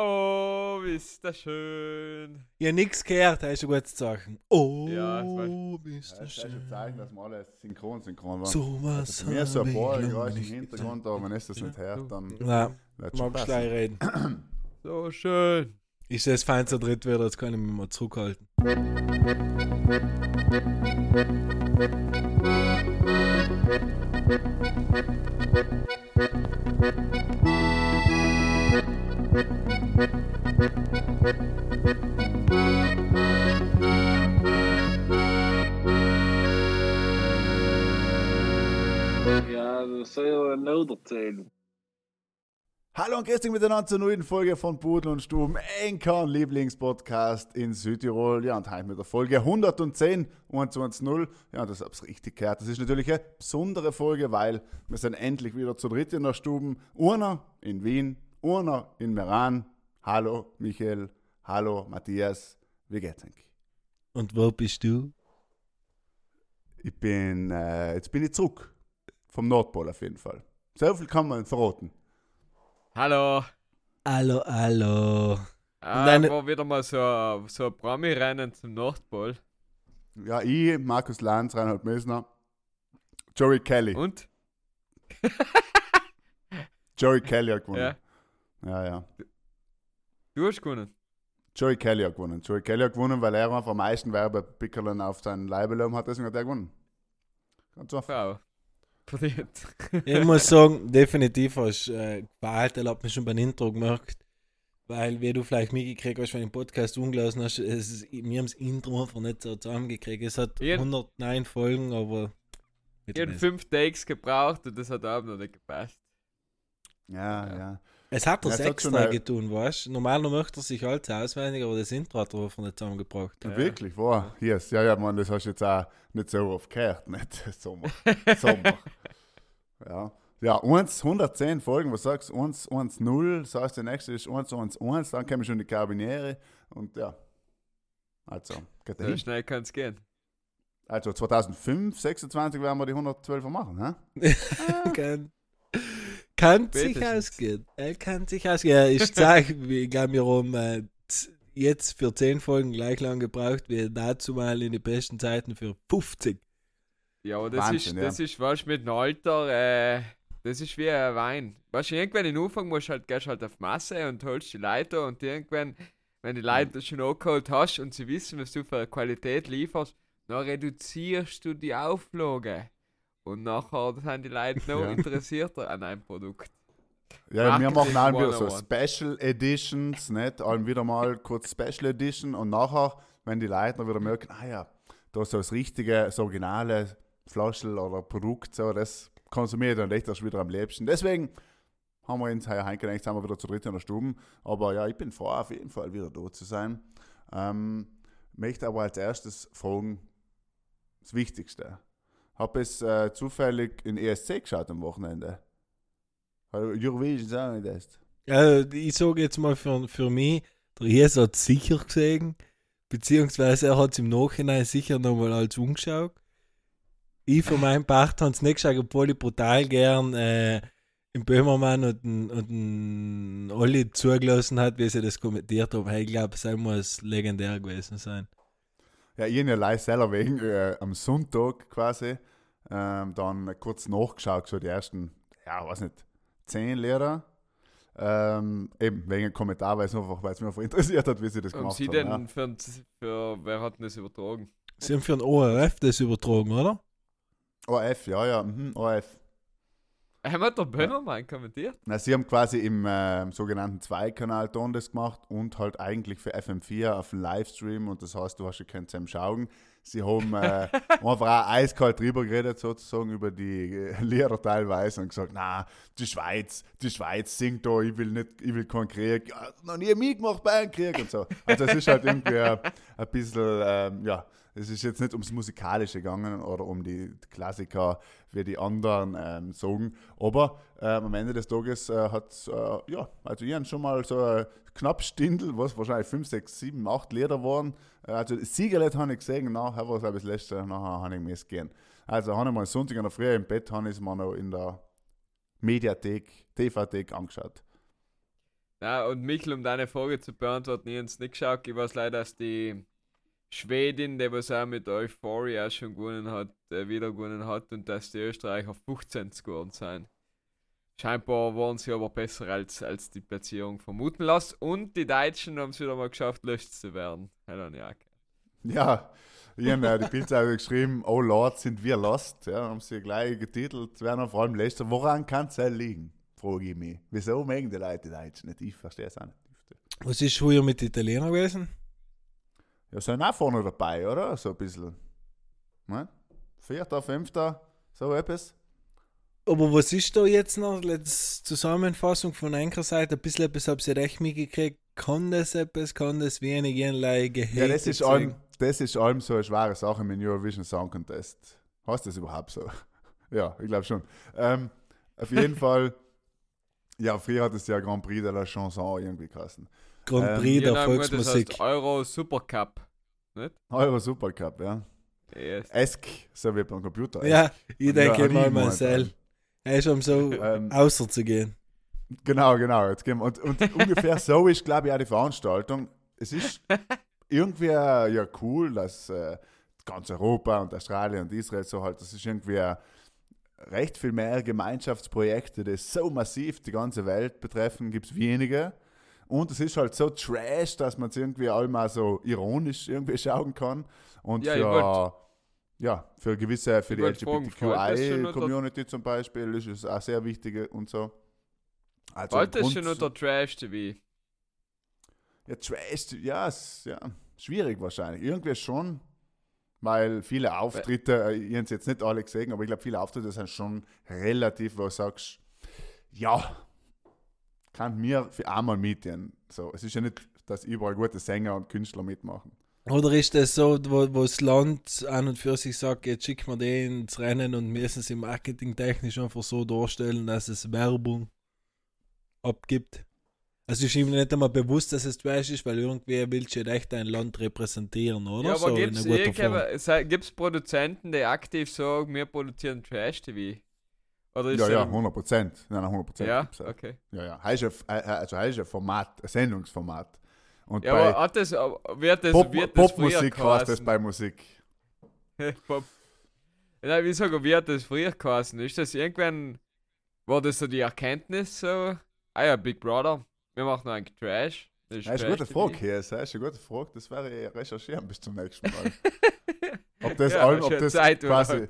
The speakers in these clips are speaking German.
Oh, ist das schön. Ja, nix gehört, das ist ein gutes Zeichen. Oh, Ja, das bist Ja, du das ist ein schön. Zeichen, dass wir alle synchron synchron waren. So was Also ist so ein paar ich Geräusche im Hintergrund, aber wenn es das nicht hört, dann Nein, magst passen. gleich reden. So schön. Ist das fein zu dritt wieder, jetzt kann ich mich mal zurückhalten. Ja, dat zou je nodig zijn. Hallo und dich miteinander zur neuen Folge von Pudel und Stuben, Enkern Lieblingspodcast in Südtirol. Ja, und heute mit der Folge 110, 120. Ja, das hab's richtig gehört. Das ist natürlich eine besondere Folge, weil wir sind endlich wieder zu dritt in der Stuben. Urner in Wien, Urner in Meran. Hallo Michael, hallo Matthias, wie geht's eigentlich? Und wo bist du? Ich bin, äh, jetzt bin ich zurück. Vom Nordpol auf jeden Fall. So viel kann man verraten. Hallo. Hallo, hallo. Ah, deine- war wieder mal so, ein- so ein Promi-Rennen zum Nordpol. Ja, ich, Markus Lanz, Reinhard Messner, Joey Kelly. Und? Joey Kelly hat gewonnen. Ja. Ja, ja. Du hast gewonnen. Joey Kelly hat gewonnen. Joey Kelly hat gewonnen, weil er einfach am meisten Werbepickeln auf seinen Leibelum hat, deswegen hat er gewonnen. Ganz einfach. Verdient. Ich muss sagen, definitiv hast du äh, das hat mich schon beim Intro gemerkt. Weil, wie du vielleicht mitgekriegt hast, wenn du den Podcast umgelassen hast, es ist, wir haben das Intro einfach nicht so zusammengekriegt. Es hat Jeden- 109 Folgen, aber. Ich habe fünf Takes gebraucht und das hat auch noch nicht gepasst. Ja, Ja. ja. Es hat schon extra getan, weißt du? Normalerweise möchte er sich alles auswendig, aber das Intro hat er einfach nicht zusammengebracht. Ja. Wirklich, wow. Yes. Ja, ja, man, das hast du jetzt auch nicht so oft gehört, nicht? Sommer. Sommer. ja. Ja, 1, 110 Folgen, was sagst du? 1, 1, 0, das heißt, der nächste ist 1, 1, 1, dann kommen schon die Karabiniere und ja. Also, geht So dahin. schnell kann es gehen. Also 2005, 26 werden wir die 112er machen, hä? kann, kann sich ausgehen. Er kann sich ausgehen. Ja, ich sage, ich glaube, wir haben äh, jetzt für 10 Folgen gleich lang gebraucht wie dazu mal in den besten Zeiten für 50. Ja, aber das Wahnsinn, ist, ja. das ist, weißt du, mit dem Alter, äh, das ist wie ein Wein. Weißt du, irgendwann in Anfang musst du halt, gehst halt auf Masse und holst die Leiter und irgendwann, wenn die Leiter schon angeholt hast und sie wissen, was du für eine Qualität lieferst, dann reduzierst du die Auflage. Und nachher sind die Leute noch Ja. interessierter an einem Produkt. Ja, wir machen Marketing auch wieder so 101. Special Editions, nicht? Allem wieder mal kurz Special Edition und nachher, wenn die Leute dann wieder merken, ah ja, da ist so das richtige, das originale Flaschel oder Produkt, so, das konsumiere ich dann echt erst wieder am liebsten. Deswegen haben wir uns gedacht, jetzt sind wir wieder zu dritt in der Stube. Aber ja, ich bin froh, auf jeden Fall wieder da zu sein. Ähm, möchte aber als erstes fragen, das Wichtigste. Habe es äh, zufällig in ESC geschaut am Wochenende? Eurovision wir das. Ja, ich sage jetzt mal für, für mich, der Jes hat sicher gesehen, beziehungsweise er hat es im Nachhinein sicher nochmal als umgeschaut. Ich für meinen Part habe es nicht geschaut, obwohl ich brutal gern äh, im Böhmermann und, und den Olli zugelassen hat, wie sie das kommentiert haben. Hey, Ich glaube, es muss legendär gewesen sein. Ja, ich habe ja live selber wegen äh, am Sonntag quasi ähm, dann kurz nachgeschaut, so die ersten, ja, weiß nicht, zehn Lehrer. Ähm, eben wegen einem Kommentar, weil es einfach, weil es mich einfach interessiert hat, wie sie das Und gemacht sie haben. denn ja. für, für, wer hat denn das übertragen? Sie haben für den ORF das übertragen, oder? ORF, ja, ja, mhm, ORF. Haben wir der Böhmermann kommentiert? Na, sie haben quasi im ähm, sogenannten Zweikanal-Ton das gemacht und halt eigentlich für FM4 auf dem Livestream und das heißt, du hast ja könnt zusammen schauen. Sie haben äh, einfach auch eiskalt drüber geredet, sozusagen, über die äh, Lehrer teilweise und gesagt, na, die Schweiz, die Schweiz singt da, ich will nicht, ich will keinen Krieg, ja, noch nie mitgemacht bei einem Krieg und so. Also es ist halt irgendwie äh, ein bisschen, ähm, ja, es ist jetzt nicht ums Musikalische gegangen oder um die Klassiker wie die anderen ähm, sagen. Aber ähm, am Ende des Tages äh, hat äh, ja, also ich schon mal so ein knapp Stindel, was wahrscheinlich 5, 6, 7, 8 Lieder waren. Äh, also Siegerlied habe ich gesehen, nachher war es das letzte, nachher habe ich müssen gehen. Also habe ich mal Sonntag in der Früh im Bett, habe ich es mir noch in der Mediathek, TV-Thek angeschaut. Ja, und Michel, um deine Frage zu beantworten, ich habe es nicht geschaut. Ich weiß leider, dass die Schwedin, die was auch mit Euphoria schon gewonnen hat, äh, wieder gewonnen hat und dass die Österreicher 15 geworden sind. Scheinbar waren sie aber besser als, als die Platzierung vermuten lässt. Und die Deutschen haben es wieder mal geschafft, löscht zu werden. Hallo, ja. Ja, ich habe äh, die Bildzeitung geschrieben, oh Lord, sind wir lost. Ja, haben sie gleich getitelt, werden vor allem letzter. Woran kann es liegen? Frage ich mich. Wieso mögen die Leute die Deutschen nicht? Ich verstehe es auch nicht. Was ist früher mit den Italienern gewesen? Ja, sind auch vorne dabei, oder? So ein bisschen. Ne? Vierter, fünfter, so etwas. Aber was ist da jetzt noch? Letzte Zusammenfassung von einer Seite, ein bisschen etwas habe ich recht mitgekriegt. Kann das etwas, kann das wenig gehatet Ja, das ist, allem, das ist allem so eine schwere Sache mit dem Eurovision Song Contest. Heißt das überhaupt so? ja, ich glaube schon. Ähm, auf jeden Fall, ja, früher hat es ja Grand Prix de la Chanson irgendwie geheißen. Grand Ähm, Prix der Ja, nein, gut, das Volksmusik. heißt Euro Supercup. Euro Supercup, ja. Yes. ESC, so wie beim Computer. Ja, ich denke Ja, mal ich Marcel. Er ist um so Ähm, außer zu gehen. Genau, genau. Jetzt gehen wir. Und, und ungefähr so ist, glaube ich, auch die Veranstaltung. Es ist irgendwie äh, ja cool, dass äh, ganz Europa und Australien und Israel so halt, das ist irgendwie äh, recht viel mehr Gemeinschaftsprojekte, die so massiv die ganze Welt betreffen, gibt es wenige. Und es ist halt so trash, dass man es irgendwie auch mal so ironisch irgendwie schauen kann. Und Ja, für, ja, für gewisse, für die LGBTQI-Community zum Beispiel ist es auch sehr wichtig und so. Also Grund- schon unter Trash TV. ja, Trash, ja, ist, ja, schwierig wahrscheinlich. Irgendwie schon, weil viele Auftritte, äh, ich habe es jetzt nicht alle gesehen, aber ich glaube, viele Auftritte sind schon relativ, wo du sagst, ja, kann mir für einmal mieten. So, es ist ja nicht, dass überall gute Sänger und Künstler mitmachen. Oder ist das so, wo, wo das Land an und für sich sagt, jetzt schicken wir den ins Rennen und müssen es im marketingtechnisch einfach so darstellen, dass es Werbung abgibt? Also ist ihm nicht einmal bewusst, dass es Trash ist, weil irgendwie willst du echt ein Land repräsentieren, oder? Ja, aber so irgendjemand- gibt's Produzenten, die aktiv sagen, wir produzieren Trash TV? Oder ist Ja, ja, ein- 100 Prozent. Nein, nein, 100 Prozent. Ja, okay. ja, ja. Heißt ja, äh, also heißt ja Format, ein Sendungsformat. Und Ja, bei aber hat das, aber wird das, Pop, wird das Popmusik heißt das bei Musik. Pop. Nein, wie sagen, wie hat das früher geheißen? Ist das irgendwann, war das so die Erkenntnis so, ah ja, Big Brother, wir machen eigentlich Trash. Das Ja, ist eine gute. Frage, hier. Das ist eine gute Frage. Das werde ich recherchieren bis zum nächsten Mal. ob das, ja, allem, ob das quasi.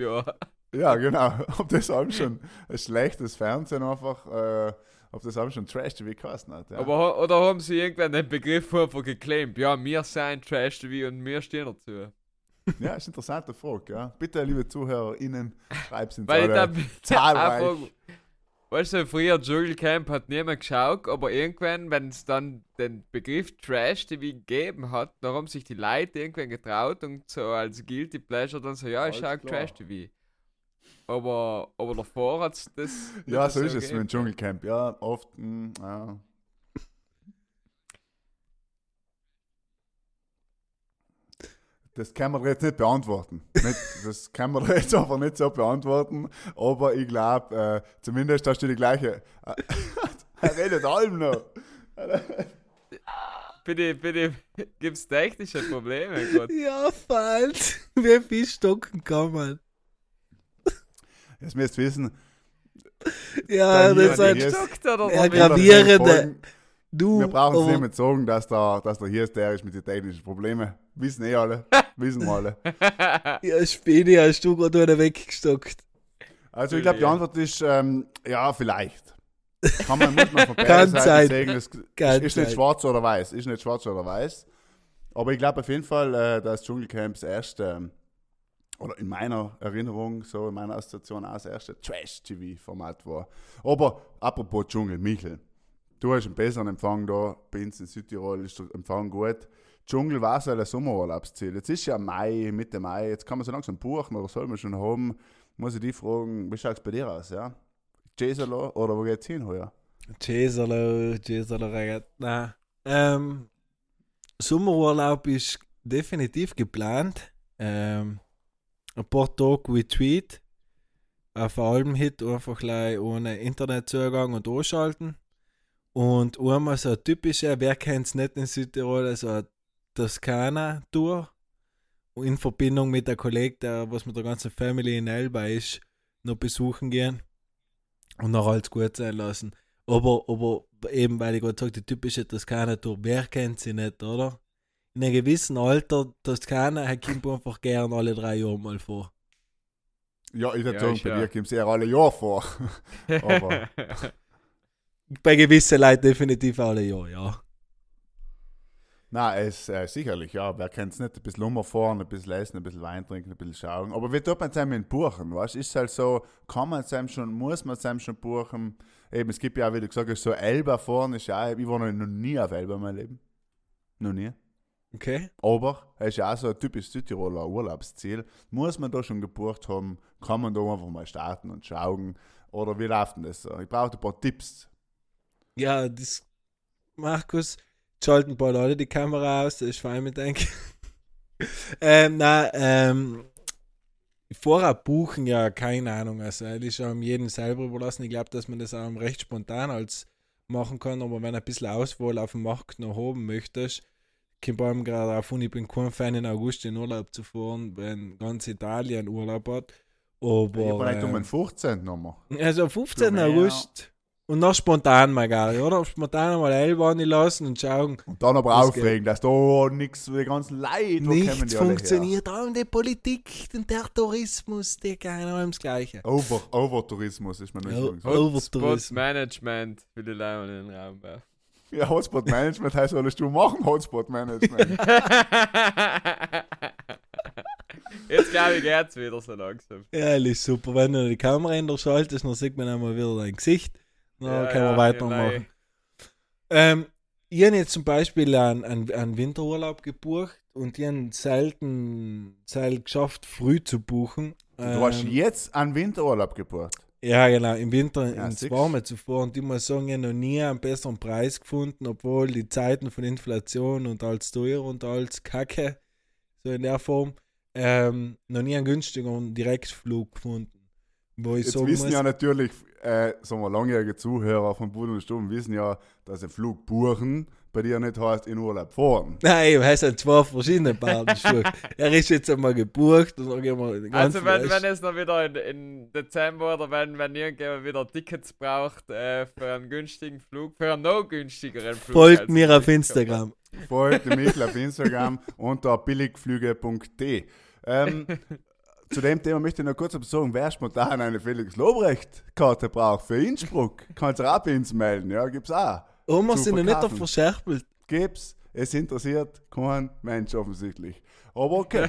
Ja genau, ob das allem schon ein schlechtes Fernsehen einfach, äh, ob das allem schon Trash-TV geheißen hat. Ja. Aber, oder haben sie irgendwann den Begriff einfach geclaimed? Ja, wir sind Trash-TV und wir stehen dazu. ja, ist eine interessante Frage. Ja. Bitte, liebe ZuhörerInnen, schreibt es Weil ich alle dann zahlreich. einfach, weißt du, früher Dschungelcamp hat niemand geschaut, aber irgendwann, wenn es dann den Begriff Trash TV gegeben hat, dann haben sich die Leute irgendwann getraut und so als Guilty Pleasure dann so, ja, ich schaue klar. Aber, aber davor hat es das. Ja, so ist es mit dem Dschungelcamp. Ja, oft. Mh, ja. Das kann man jetzt nicht beantworten. Nicht, das kann man jetzt einfach nicht so beantworten. Aber ich glaube, äh, zumindest hast du die gleiche. er redet allem noch. Bitte, bitte, gibt es technische Probleme gerade? Ja, falsch. Wie viel stocken kann man? Jetzt müsst ihr wissen, Ja, das ist hier- halt. ist- Ja, gravierende. Du, wir brauchen es nicht mehr sagen, dass der, dass der hier ist, der ist mit den technischen Problemen. Wissen eh alle. Wissen wir alle. Ja, Späne hast du gerade einen weggestockt. Also ich glaube, die Antwort ist ähm, ja, vielleicht. Kann man, muss man von Kann beiden Seiten sein. sagen, es Kann ist nicht schwarz oder weiß. Ist nicht schwarz oder weiß. Aber ich glaube auf jeden Fall, äh, dass Dschungelcamps erste, ähm, oder in meiner Erinnerung, so in meiner Assoziation auch das erste Trash-TV-Format war. Aber apropos Dschungel, Michel, du hast einen besseren Empfang da, bei uns in Südtirol ist der Empfang gut. Dschungel war so ein Sommerurlaubsziel. Jetzt ist ja Mai, Mitte Mai, jetzt kann man so langsam buchen oder soll man schon haben. Muss ich die fragen, wie schaut es bei dir aus, ja? Jesalo oder wo geht's hin heuer? Cesarlo Regat. Nein. Ähm, Sommerurlaub ist definitiv geplant. Ähm, ein paar Tage Retreat. Auf Alben Hit einfach gleich ohne Internetzugang und anschalten. Und einmal so ein typischer, wer kennt es nicht in Südtirol, so eine Toskana-Tour. In Verbindung mit der Kolleg, der, was mit der ganzen Family in Elba ist, noch besuchen gehen. Und noch alles gut sein lassen. Aber, aber eben, weil ich gerade sage, die typische Toskana-Tour, wer kennt sie nicht, oder? In einem gewissen Alter, Toskana, Herr kommt einfach gern alle drei Jahre mal vor. Ja, ich würde Ja, sagen, ich bei ja. dir kommt es eher alle Jahre vor. Aber Bei gewissen Leuten definitiv alle Jahre, ja. Nein, es äh, sicherlich, ja. Wer kennt es nicht? Ein bisschen rumfahren, ein bisschen essen, ein bisschen Wein trinken, ein bisschen schauen. Aber wie tut man es einem in buchen? Weißt? Ist es halt so, kann man es einem schon, muss man es einem schon buchen? Eben, es gibt ja auch, wie du gesagt hast, so Elba fahren ist ja auch, ich war noch nie auf Elba in meinem Leben. Noch nie. Okay? Aber es ist ja auch so ein typisch Südtiroler Urlaubsziel. Muss man da schon gebucht haben? Kann man da einfach mal starten und schauen? Oder wie läuft denn das so? Ich brauche ein paar Tipps. Ja, das. Markus, schalten ein paar Leute die Kamera aus, das ist fein mit denke. ähm, na, ähm. Vorab buchen, ja, keine Ahnung. Also, das ist ja jedem selber überlassen. Ich glaube, dass man das auch recht spontan als machen kann, aber wenn du ein bisschen Auswahl auf dem Markt noch haben möchtest, kommt einem gerade auf und ich bin kein Fan, in August in Urlaub zu fahren, wenn ganz Italien Urlaub hat. Aber. ich habe nicht um ähm, den 15. Nummer. also 15. mehr. August und noch spontan mal gar, oder? Spontan mal Elba lassen und schauen. Und dann aber aufregen, dass da nichts, die ganzen Leute, wo kommen Nichts die funktioniert. Auch die Politik, und der Tourismus, die keiner allem das Gleiche. Over, Overtourismus ist mir nicht Oh, oh. Overtourismus. Management will ich leider in den Raum werfen. Ja, Hotspot Management heißt, solltest du machen, Hotspot Management. Jetzt glaube ich, geht's wieder so langsam. Ehrlich super. Wenn du die Kamera in der schaltest, dann sieht man einmal wieder dein Gesicht. Dann Ja, können wir ja, weitermachen. Ähm, ich habe jetzt zum Beispiel einen, einen, einen Winterurlaub gebucht und ich habe selten, selten geschafft, früh zu buchen. Du hast Ähm, jetzt einen Winterurlaub gebucht. Ja, genau, im Winter Ja, ins. Warme zu fahren. Und ich muss sagen, ich habe noch nie einen besseren Preis gefunden, obwohl die Zeiten von Inflation und alles teuer und alles Kacke, so in der Form, ähm, noch nie einen günstigeren Direktflug gefunden. Wo ich Jetzt sagen wissen muss, ja natürlich, äh, sagen wir, langjährige Zuhörer von Buden und Stuben wissen ja, dass ein Flug buchen bei dir nicht heißt in Urlaub fahren. Nein, es sind zwei verschiedene Badenschuhe. er ist jetzt einmal gebucht und dann gehen wir den Also ganzen wenn, Rest- wenn es noch wieder in, in Dezember oder wenn, wenn irgendjemand wieder Tickets braucht äh, für einen günstigen Flug, für einen noch günstigeren Flug. Folgt mir ich auf Instagram. Folgt Michel auf Instagram unter billigflüge.de. Ähm, zu dem Thema möchte ich noch kurz sagen, wer spontan eine Felix Lobrecht-Karte braucht für Innsbruck, kann sich auch bei uns melden. Ja, gibt's auch. Oma sind noch nicht verkaufen. verschärpelt. Gibt's. Es interessiert kein Mensch offensichtlich. Aber okay.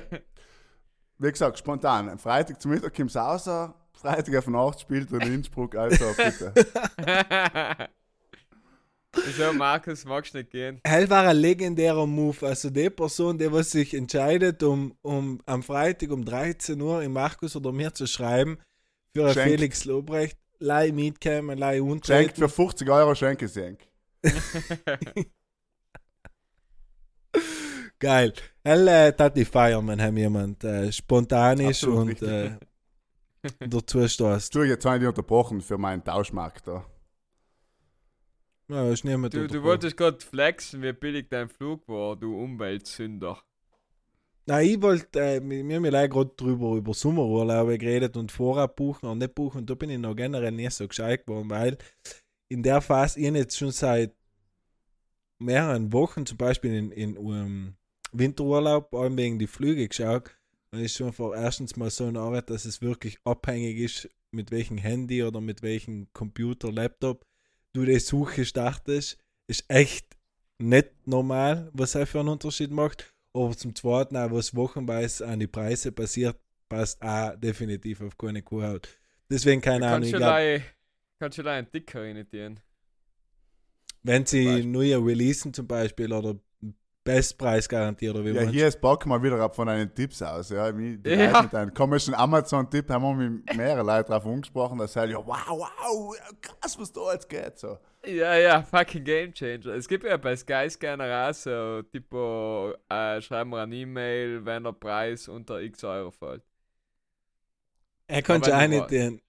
Wie gesagt, spontan. Am Freitag zum Mittag kommt es raus. Freitag auf Nacht spielt er in Innsbruck. Also bitte. Wieso, Markus, magst du nicht gehen? Hell war ein legendärer Move. Also die Person, die was sich entscheidet, um, um am Freitag um 13 Uhr im Markus oder mir zu schreiben, für ein Schenkt. Felix Lobrecht, Leih Mietcam, Leih Schenkt Untreten. für 50 Euro Schenkesenk. Geil. Hell, äh, tat die feiern, wenn heim jemand äh, spontan ist und äh, dazu stößt. Du, jetzt habe ich unterbrochen für meinen Tauschmarkt da. Ja, ist niemand Du, du wolltest gerade flexen, wie billig dein Flug war, du Umweltsünder. Nein, ich wollte, äh, wir wir haben ja leider gerade drüber über Sommerurlaube geredet und Vorab buchen und nicht buchen. Und da bin ich noch generell nicht so gescheit geworden, weil in der Phase, ich jetzt schon seit mehreren Wochen, zum Beispiel in, in um, Winterurlaub, allem wegen die Flüge geschaut. Und ist schon vor erstens mal so eine Arbeit, dass es wirklich abhängig ist, mit welchem Handy oder mit welchem Computer, Laptop du die Suche startest. Ist echt nicht normal, was er für einen Unterschied macht. Aber zum Zweiten, auch was wochenweise an die Preise passiert, passt auch definitiv auf keine Kuhhaut. Deswegen keine Ahnung. Ich glaub, kannst du gleich einen Dicker rein wenn sie neue releasen zum Beispiel oder Bestpreis garantiert oder wie Ja, man hier ist Bock mal wieder ab von deinen Tipps aus. Ja, mit, Ja. mit einem komischen Amazon-Tipp haben wir mit mehreren Leuten drauf angesprochen, dass halt, ja, wow, wow, krass, was da jetzt geht. So. Ja, ja, fucking Game Changer. Es gibt ja bei Sky Scanner auch so, tipo, äh, schreiben wir eine E-Mail, wenn der Preis unter x Euro fällt. Er wenn du nicht den.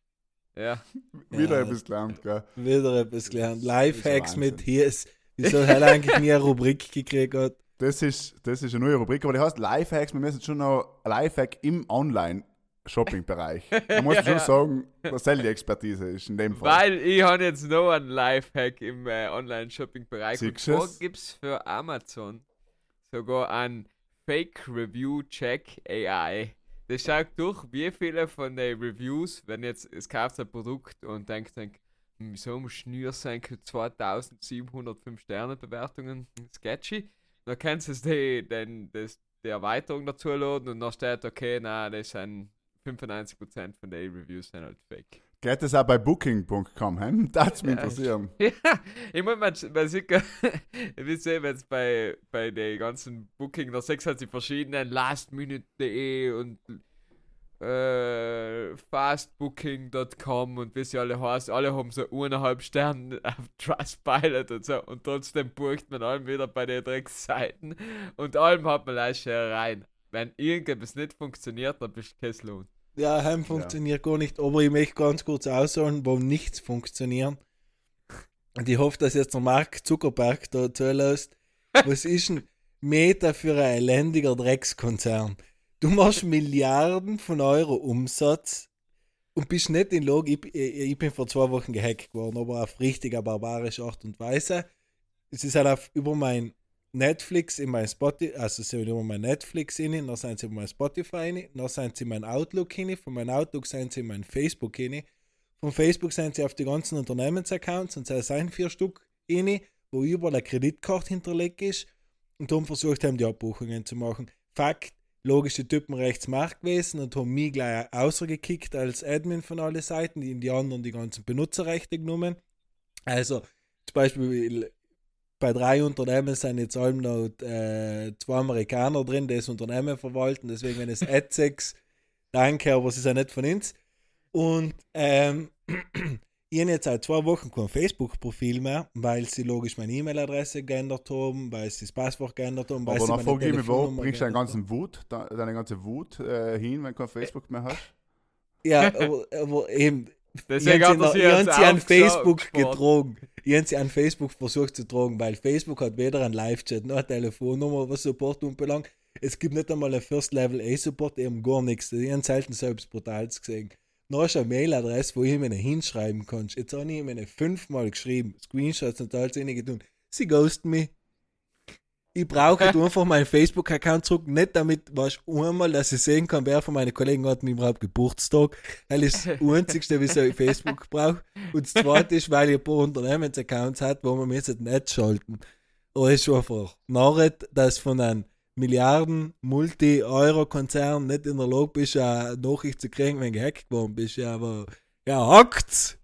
Ja. Wieder Ja. etwas gelernt, gell? Wieder etwas gelernt. Lifehacks mit Hies. Wieso hat er eigentlich nie eine Rubrik gekriegt? hat? Das ist, das ist eine neue Rubrik, aber die heißt Lifehacks. Wir müssen schon noch Lifehack im Online-Shopping-Bereich. Da muss man schon sagen, was die Expertise ist in dem Fall. Weil ich habe jetzt noch einen Lifehack im äh, Online-Shopping-Bereich. Und zwar gibt es für Amazon sogar ein Fake Review Check AI. Das schaut durch, wie viele von den Reviews, wenn jetzt es kauft ein Produkt und denkt, denkt hm, wieso muss Schnür sein, 2705 Sterne Bewertungen, sketchy. Dann kannst du die, den, das, die Erweiterung dazu laden und dann steht, okay, na, das sind 95% von den Reviews sind halt fake. Geht das auch bei Booking.com? Hm? Das mich Ja. interessieren. Ja, ich muss mal, mal sicher, wie sehen wir jetzt bei, bei den ganzen Booking, da sechs halt die verschiedenen lastminute.de und äh, fastbooking.com und wie sie alle heißen, alle haben so eineinhalb Sterne auf Trustpilot und so und trotzdem bucht man allem wieder bei den Drecksseiten und allem hat man leicht rein. Wenn irgendetwas nicht funktioniert, dann bist du kein Lohn. Ja, Heim funktioniert gar nicht, aber ich möchte ganz kurz ausholen, wo nichts funktioniert. Und ich hoffe, dass jetzt der Mark Zuckerberg da zulässt. Was ist ein Meta für ein elendiger Dreckskonzern? Du machst Milliarden von Euro Umsatz und bist nicht in Log. Ich, ich, ich bin vor zwei Wochen gehackt worden, aber auf richtiger barbarische Art und Weise. Es ist halt auf, über mein Netflix in mein Spotify, also sie sind über mein Netflix rein, dann sind sie über mein Spotify rein, dann sind sie in mein Outlook rein, von meinem Outlook sind sie in mein Facebook rein, von Facebook sind sie auf die ganzen Unternehmensaccounts und sie sind vier Stück rein, wo überall eine Kreditkarte hinterlegt ist und haben versucht haben, die Abbuchungen zu machen. Fakt, logische Typen rechts Macht gewesen und haben mich gleich außergekickt als Admin von allen Seiten, die in die anderen die ganzen Benutzerrechte genommen. Also zum Beispiel bei drei Unternehmen sind jetzt allem noch äh, zwei Amerikaner drin, die das Unternehmen verwalten, deswegen wenn es Adsex, danke, aber sie sind nicht von uns. Und ähm, ich habe jetzt seit zwei Wochen kein Facebook-Profil mehr, weil sie logisch meine E-Mail-Adresse geändert haben, weil sie das Passwort geändert haben, weil Aber ich mich, wo bringst du deinen ganzen Wut, de- deine ganze Wut äh, hin, wenn du kein Facebook mehr hast? Ja, aber, aber eben. Deswegen ich hat habe sie ich sie an Facebook gespart. getrogen. Ich habe sie an Facebook versucht zu tragen, weil Facebook hat weder einen Live-Chat noch eine Telefonnummer, was Support anbelangt. Es gibt nicht einmal einen First Level A-Support, eben gar nichts. Ich habe selten selbst Brutales gesehen. Hast du eine Mailadresse, wo ich mir hinschreiben kannst. Jetzt habe ich mir fünfmal geschrieben, Screenshots und alles tun. Sie ghosten mich. Ich brauche einfach meinen Facebook-Account zurück, nicht damit, was einmal, dass ich sehen kann, wer von meinen Kollegen hat mir überhaupt Geburtstag. Weil das ist das Einzigste, wieso ich Facebook brauche. Und das Zweite ist, weil ich ein paar Unternehmensaccounts hat, wo man mir jetzt nicht schalten. Aber es ist einfach Narret, dass von einem Milliarden Multi-Euro-Konzern nicht in der Lage bist, eine Nachricht zu kriegen, wenn du gehackt worden bist. Ja, aber ja, hackt's!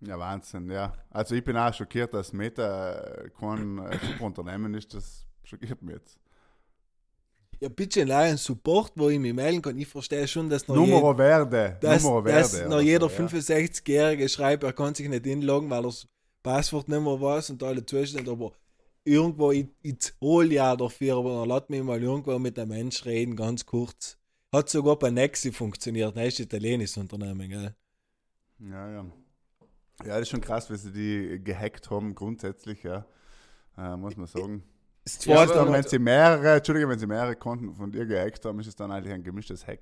Ja, Wahnsinn, ja. Also ich bin auch schockiert, dass Meta äh, kein äh, Superunternehmen ist. Das schockiert mich jetzt. Ja, bitte einen Support, wo ich mich melden kann. Ich verstehe schon, dass noch Numero Verde. dass, Numero dass Verde. noch oder jeder so, ja. 65-Jährige schreibt, er kann sich nicht inloggen, weil er das Passwort nicht mehr weiß und alle Zustände, aber irgendwo, ich, ich zahle ja dafür, aber dann lass mich mal irgendwo mit einem Mensch reden, ganz kurz. Hat sogar bei Nexi funktioniert, das ist ein italienisches Unternehmen, gell? Ja, ja. Ja, das ist schon krass, wie sie die gehackt haben, grundsätzlich, ja. Äh, muss man sagen. Das Ja, dann, wenn sie mehrere, Entschuldige, wenn sie mehrere Konten von dir gehackt haben, ist es dann eigentlich ein gemischtes Hack.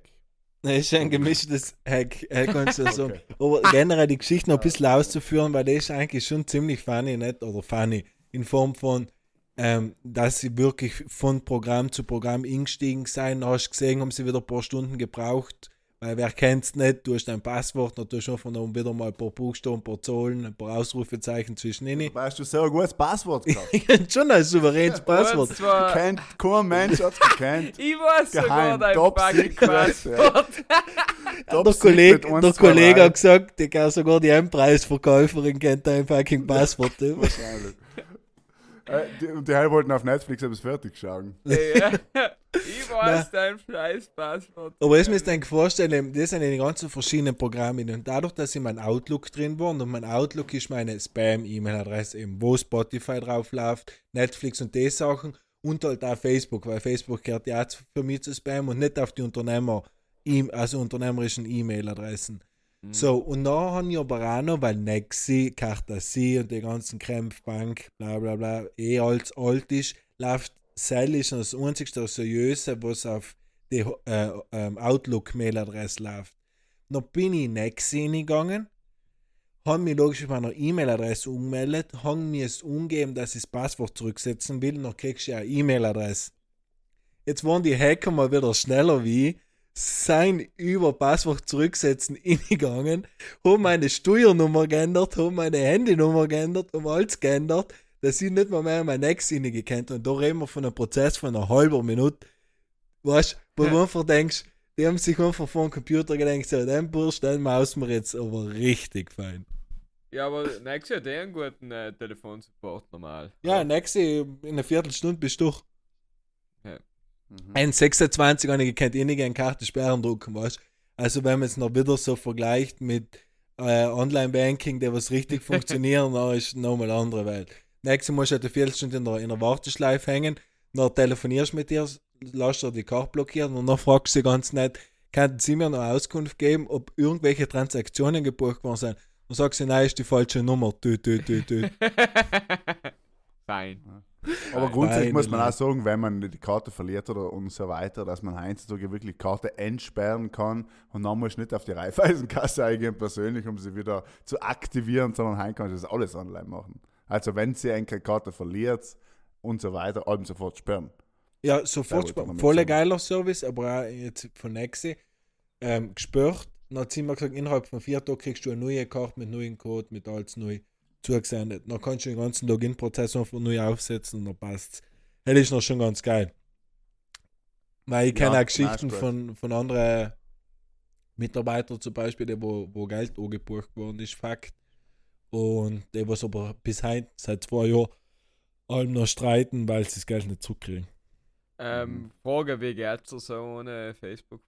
das ist ein gemischtes Hack, kannst du sagen. Okay. Aber generell die Geschichte noch ein bisschen auszuführen, weil das ist eigentlich schon ziemlich funny, nicht? Oder funny. In Form von, ähm, dass sie wirklich von Programm zu Programm eingestiegen sein. Hast du gesehen, haben sie wieder ein paar Stunden gebraucht. Weil wer kennt es nicht, du hast dein Passwort, natürlich schon von oben wieder mal ein paar Buchstaben, ein paar Zahlen, ein paar Ausrufezeichen zwischen ihnen. Weißt du, ein gutes Passwort gehabt. Schon ein souveränes Passwort. Kennt, kein Mensch hat es gekannt. ich weiß sogar Geheim, dein top fucking Passwort. Top Der Kollege, der Kollege hat gesagt, die kann sogar die Endpreisverkäuferin kennt dein fucking Passwort. Wahrscheinlich. Äh, die, und die Heil wollten auf Netflix etwas fertig schauen. Ja. Ich weiß dein scheiß Passwort. Aber jetzt müsst ihr euch vorstellen, das sind die ganzen verschiedenen Programme. Und dadurch, dass in mein Outlook drin war, und mein Outlook ist meine Spam-E-Mail-Adresse, eben, wo Spotify drauf läuft, Netflix und die Sachen, und halt auch Facebook, weil Facebook gehört ja für mich zu Spam und nicht auf die Unternehmer, E- also unternehmerischen E-Mail-Adressen. Mhm. So, und dann haben ich aber auch noch, weil Nexi, Cartasi und die ganzen Krämpfbank, bla bla bla, eh alles alt ist, läuft Cell ist das einzigste seriöse, was auf die äh, ähm, Outlook-Mailadresse läuft. Dann bin ich in Nexi gegangen, habe mich logisch mit meiner E-Mail-Adresse umgemeldet, habe mir es umgeben, dass ich das Passwort zurücksetzen will, dann kriegst du ja eine E-Mail-Adresse. Jetzt waren die Hacker mal wieder schneller wie ich, sein über Passwort zurücksetzen ingegangen, haben meine Steuernummer geändert, haben meine Handynummer geändert, haben alles geändert, dass ich nicht mal mehr mein Ex gekannt Und da reden wir von einem Prozess von einer halben Minute. Weißt du, wo du einfach denkst, die haben sich einfach vor dem Computer gedacht, so, den Bursch, den maus wir jetzt aber richtig fein. Ja, aber nächstes Jahr der einen guten äh, Telefonsupport normal. Ja, nächste, in einer Viertelstunde bist du durch. Mhm. Ein 26 habe ich gekannt, eh nicht eine Karte sperren drucken, weißt du? Also wenn man es noch wieder so vergleicht mit äh, Online-Banking, der was richtig funktioniert, dann ist es nochmal eine andere Welt. Nächstes Mal musst du halt eine Viertelstunde in der, in der Warteschleife hängen, dann telefonierst du mit dir, lässt dir die Karte blockieren und dann fragst du sie ganz nett, könnten sie mir noch Auskunft geben, ob irgendwelche Transaktionen gebucht worden sind? Dann sagst du, nein, ist die falsche Nummer. Tü, tü, tü, tü. Fein. Aber grundsätzlich muss man auch sagen, wenn man die Karte verliert oder und so weiter, dass man heutzutage wirklich Karte entsperren kann und dann muss nicht auf die Raiffeisenkasse eingehen persönlich, um sie wieder zu aktivieren, sondern heim kannst du das alles online machen. Also wenn sie eine Karte verliert und so weiter, allem sofort sperren. Ja, sofort gut, sparen. damit Voll sagen. geiler Service, aber auch jetzt von Nexi ähm, gespürt. Dann hat sie mir gesagt, innerhalb von vier Tagen kriegst du eine neue Karte mit neuen Code, mit alles neu zugesendet. Dann kannst du den ganzen Login-Prozess einfach neu aufsetzen und dann passt Das ist noch schon ganz geil. Weil ich Ja, kenne auch Geschichten von, von anderen Mitarbeitern zum Beispiel, die wo, wo Geld angebucht worden ist, Fakt. Und die was aber bis heute, seit zwei Jahren, allem noch streiten, weil sie das Geld nicht zurückkriegen. Ähm, Mhm. Frage, wie geht's dir so ohne Facebook?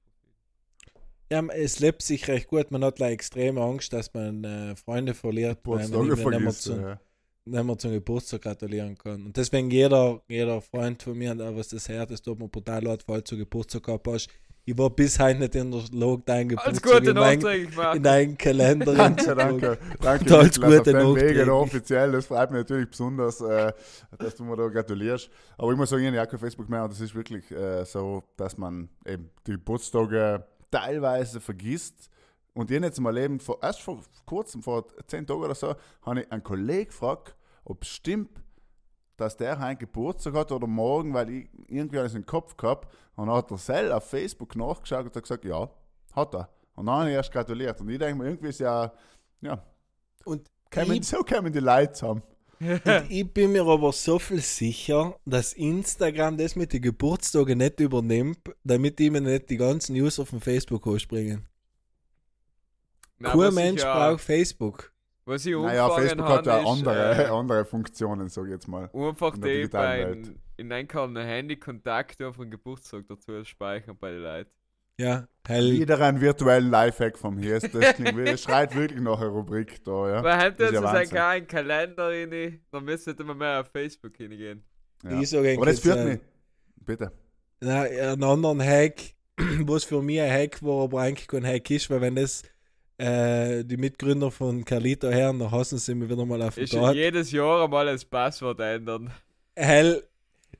Ja, es lebt sich recht gut. Man hat like extreme Angst, dass man äh, Freunde verliert, weil man nicht mehr, vergisst. zu, Ja. nicht mehr zum Geburtstag gratulieren kann. Und deswegen jeder, jeder Freund von mir, der was das hört, das tut mir brutal leid, falls du Geburtstag gehabt hast. Ich war bis heute nicht in der Log, dein Alles Geburtstag Gute nachträglich, in deinen Kalender. Danke, danke. Danke, alles Gute nachträglich. offiziell. Das freut mich natürlich besonders, äh, dass du mir da gratulierst. Aber ich muss sagen, ich habe ja kein Facebook mehr und es ist wirklich äh, so, dass man eben die Geburtstage teilweise vergisst. Und ich jetzt mal eben, vor, erst vor kurzem, vor zehn Tagen oder so, habe ich einen Kollegen gefragt, ob es stimmt, dass der heute Geburtstag hat oder morgen, weil ich irgendwie alles im Kopf gehabt und dann hat er selber auf Facebook nachgeschaut und hat gesagt, ja, hat er. Und dann habe ich erst gratuliert. Und ich denke mir, irgendwie ist ja, ja, Und kämen, so kämen die Leute zusammen. Und ich bin mir aber so viel sicher, dass Instagram das mit den Geburtstagen nicht übernimmt, damit die mir nicht die ganzen User von Facebook ausspringen. Nein, Kein Mensch ja- braucht Facebook. Was ich Naja, Facebook hat ja andere, äh, andere Funktionen, sage ich jetzt mal. Einfach in der die bei Welt. in einem Handy-Kontakte auf den Geburtstag dazu speichern bei den Leuten. Ja, hell. Wieder ein virtuellen Lifehack vom hier. Das, klingt, wie- das schreit wirklich nach einer Rubrik da, ja. Das ist ist ja es Wahnsinn. kein Kalender rein, dann müsste immer mehr auf Facebook hingehen. ja. Ich sage Aber das jetzt, führt äh, mich. Bitte. Na, einen anderen Hack, was für mich ein Hack war, aber eigentlich kein Hack ist, weil wenn das äh, die Mitgründer von Carlito hören, dann hassen sie mich wieder mal auf den Ist Tag. jedes Jahr einmal das Passwort ändern. Hell,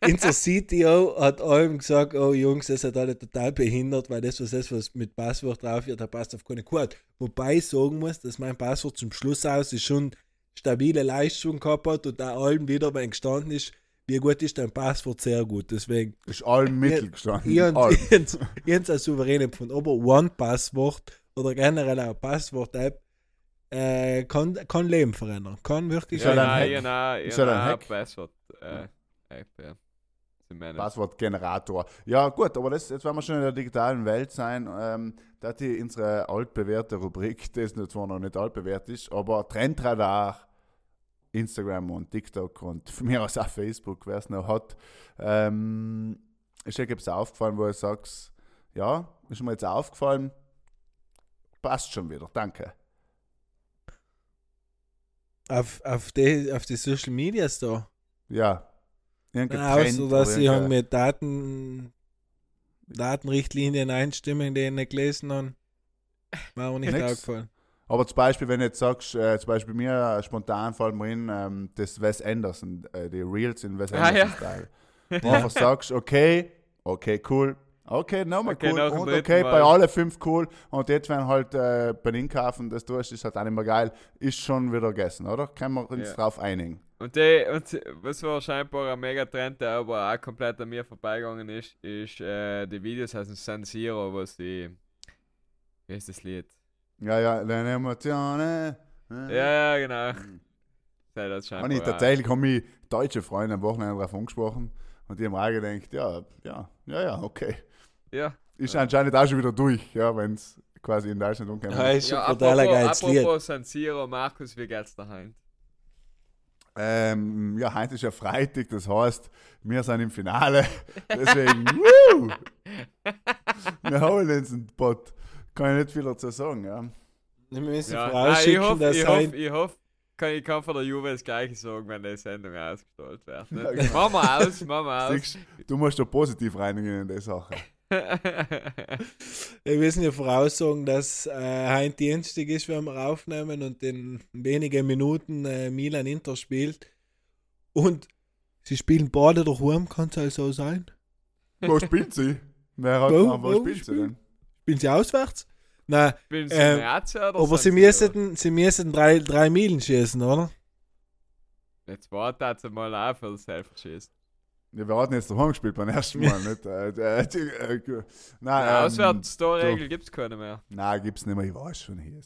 unser CTO hat allem gesagt, oh Jungs, ihr seid alle total behindert, weil das, was das, was mit Passwort drauf wird, da passt auf keine Karte. Wobei ich sagen muss, dass mein Passwort zum Schluss aus ist schon stabile Leistung gehabt hat und da allem wieder, wenn gestanden ist, wie gut ist dein Passwort, sehr gut. Deswegen Ist allen Mittel gestanden. Jens, als souverän empfunden. Aber One-Passwort oder generell auch Passwort-App äh, kann, kann Leben verändern. Kann wirklich ja, ein nein, Hack. ja, nein, Ist ja, Hack. Passwort. Äh, App, ja. Passwortgenerator. Ja, gut, aber das, jetzt werden wir schon in der digitalen Welt sein. Ähm, da hat die unsere altbewährte Rubrik, die ist zwar noch nicht altbewährt ist, aber Trendradar, Instagram und TikTok und von mir aus auch Facebook, wer es noch hat. Ähm, ist dir etwas aufgefallen, wo du sagst, ja, ist mir jetzt aufgefallen, passt schon wieder, danke. auf, auf, die, auf die Social Medias da. Ja. Na, Trend außer dass sie haben irgendein- mit Daten, Datenrichtlinien einstimmen, die ich nicht gelesen haben. War auch nicht Nix. aufgefallen. Aber zum Beispiel, wenn du jetzt sagst, äh, zum Beispiel mir äh, spontan fällt mir in, ähm, das Wes Anderson, äh, die Reels in Wes Ah, Anderson ja. Style. Wo du einfach sagst, okay, okay, cool, okay, nochmal Okay, cool noch und okay, bei alle fünf cool. Und jetzt, wenn halt äh, beim Inkaufen das tust, ist halt auch nicht mehr geil, ist schon wieder gegessen, oder? Können wir uns Ja. drauf einigen? Und, die, und was war scheinbar ein Megatrend, der aber auch komplett an mir vorbeigegangen ist, ist äh, die Videos aus dem San Siro, wo sie. Wie ist das Lied? Ja, ja, deine Emotionen. äh. Ja, ja, genau. Mhm. Sei das scheinbar. Und ich, tatsächlich haben mich deutsche Freunde am Wochenende darauf angesprochen und die haben auch gedacht, ja, ja, ja, ja, okay. Ja, Ist anscheinend auch schon wieder durch, ja, wenn es quasi in Deutschland umkommt. Ja, ist ja ein totaler apropos, geiles Lied. apropos San Siro, Markus, wie geht's daheim? Ähm, ja, heute ist ja Freitag, das heißt, wir sind im Finale. Deswegen, woo! wir holen uns einen Bot. Kann ich nicht viel dazu sagen, ja. Wir müssen Ja, nein, ich vorausschicken, hoffe, dass ich hoffe, ich hoffe, kann, ich kann von der Juve das gleiche sagen, wenn die Sendung ausgestrahlt wird. Ne? Ja, genau. Machen wir aus, machen wir aus. Siehst, du musst da positiv reinigen in die Sache. Wir müssen ja voraussagen, dass äh, heute Dienstag ist, wenn wir aufnehmen und in wenigen Minuten äh, Milan Inter spielt. Und sie spielen beide daheim, kann es also sein? Wo spielt sie? Wer hat, Wo- wo, wo spielt sie spielt- denn? Spielen sie auswärts? Nein, Bin sie Ähm, März oder aber sie müssen, sie müssen drei, drei Milen schießen, oder? Jetzt warte jetzt mal auf für das Selfie-Schießen. Ja, wir hatten jetzt daheim gespielt beim ersten Mal, nicht? Äh, äh, die, äh, nein, Ja, ähm, Auswärts-Torregel gibt es keine mehr. Nein, gibt es nicht mehr. Ich weiß schon hier.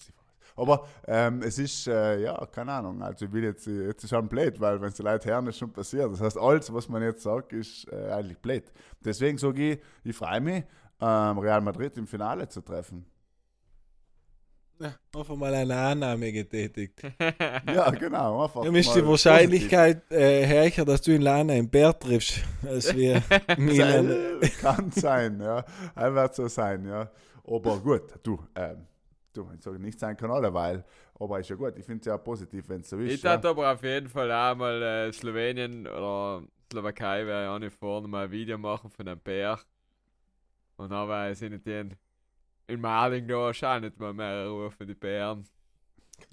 Aber ähm, es ist, äh, ja, keine Ahnung. Also, ich will jetzt, jetzt ist schon blöd, weil, wenn es die Leute hören, ist schon passiert. Das heißt, alles, was man jetzt sagt, ist äh, eigentlich blöd. Deswegen sage ich, ich freue mich, ähm, Real Madrid im Finale zu treffen. Ja, einfach mal eine Annahme getätigt. Ja, genau. Einfach Dann ist die Wahrscheinlichkeit äh, höher, dass du in Lana im Bär triffst, als wir Milan. positiv. Kann sein, ja. Er wird so sein, ja. Aber gut, du, ähm, du, ich sage nicht sein kann alle, weil, aber ist ja gut. Ich finde es ja positiv, wenn es so ist. Ich ja. dachte aber auf jeden Fall auch mal äh, Slowenien oder Slowakei wäre ja auch nicht vorne mal ein Video machen von einem Bär. Und dann es in den in Maling da schon nicht mal mehr Ruhe für die Bären.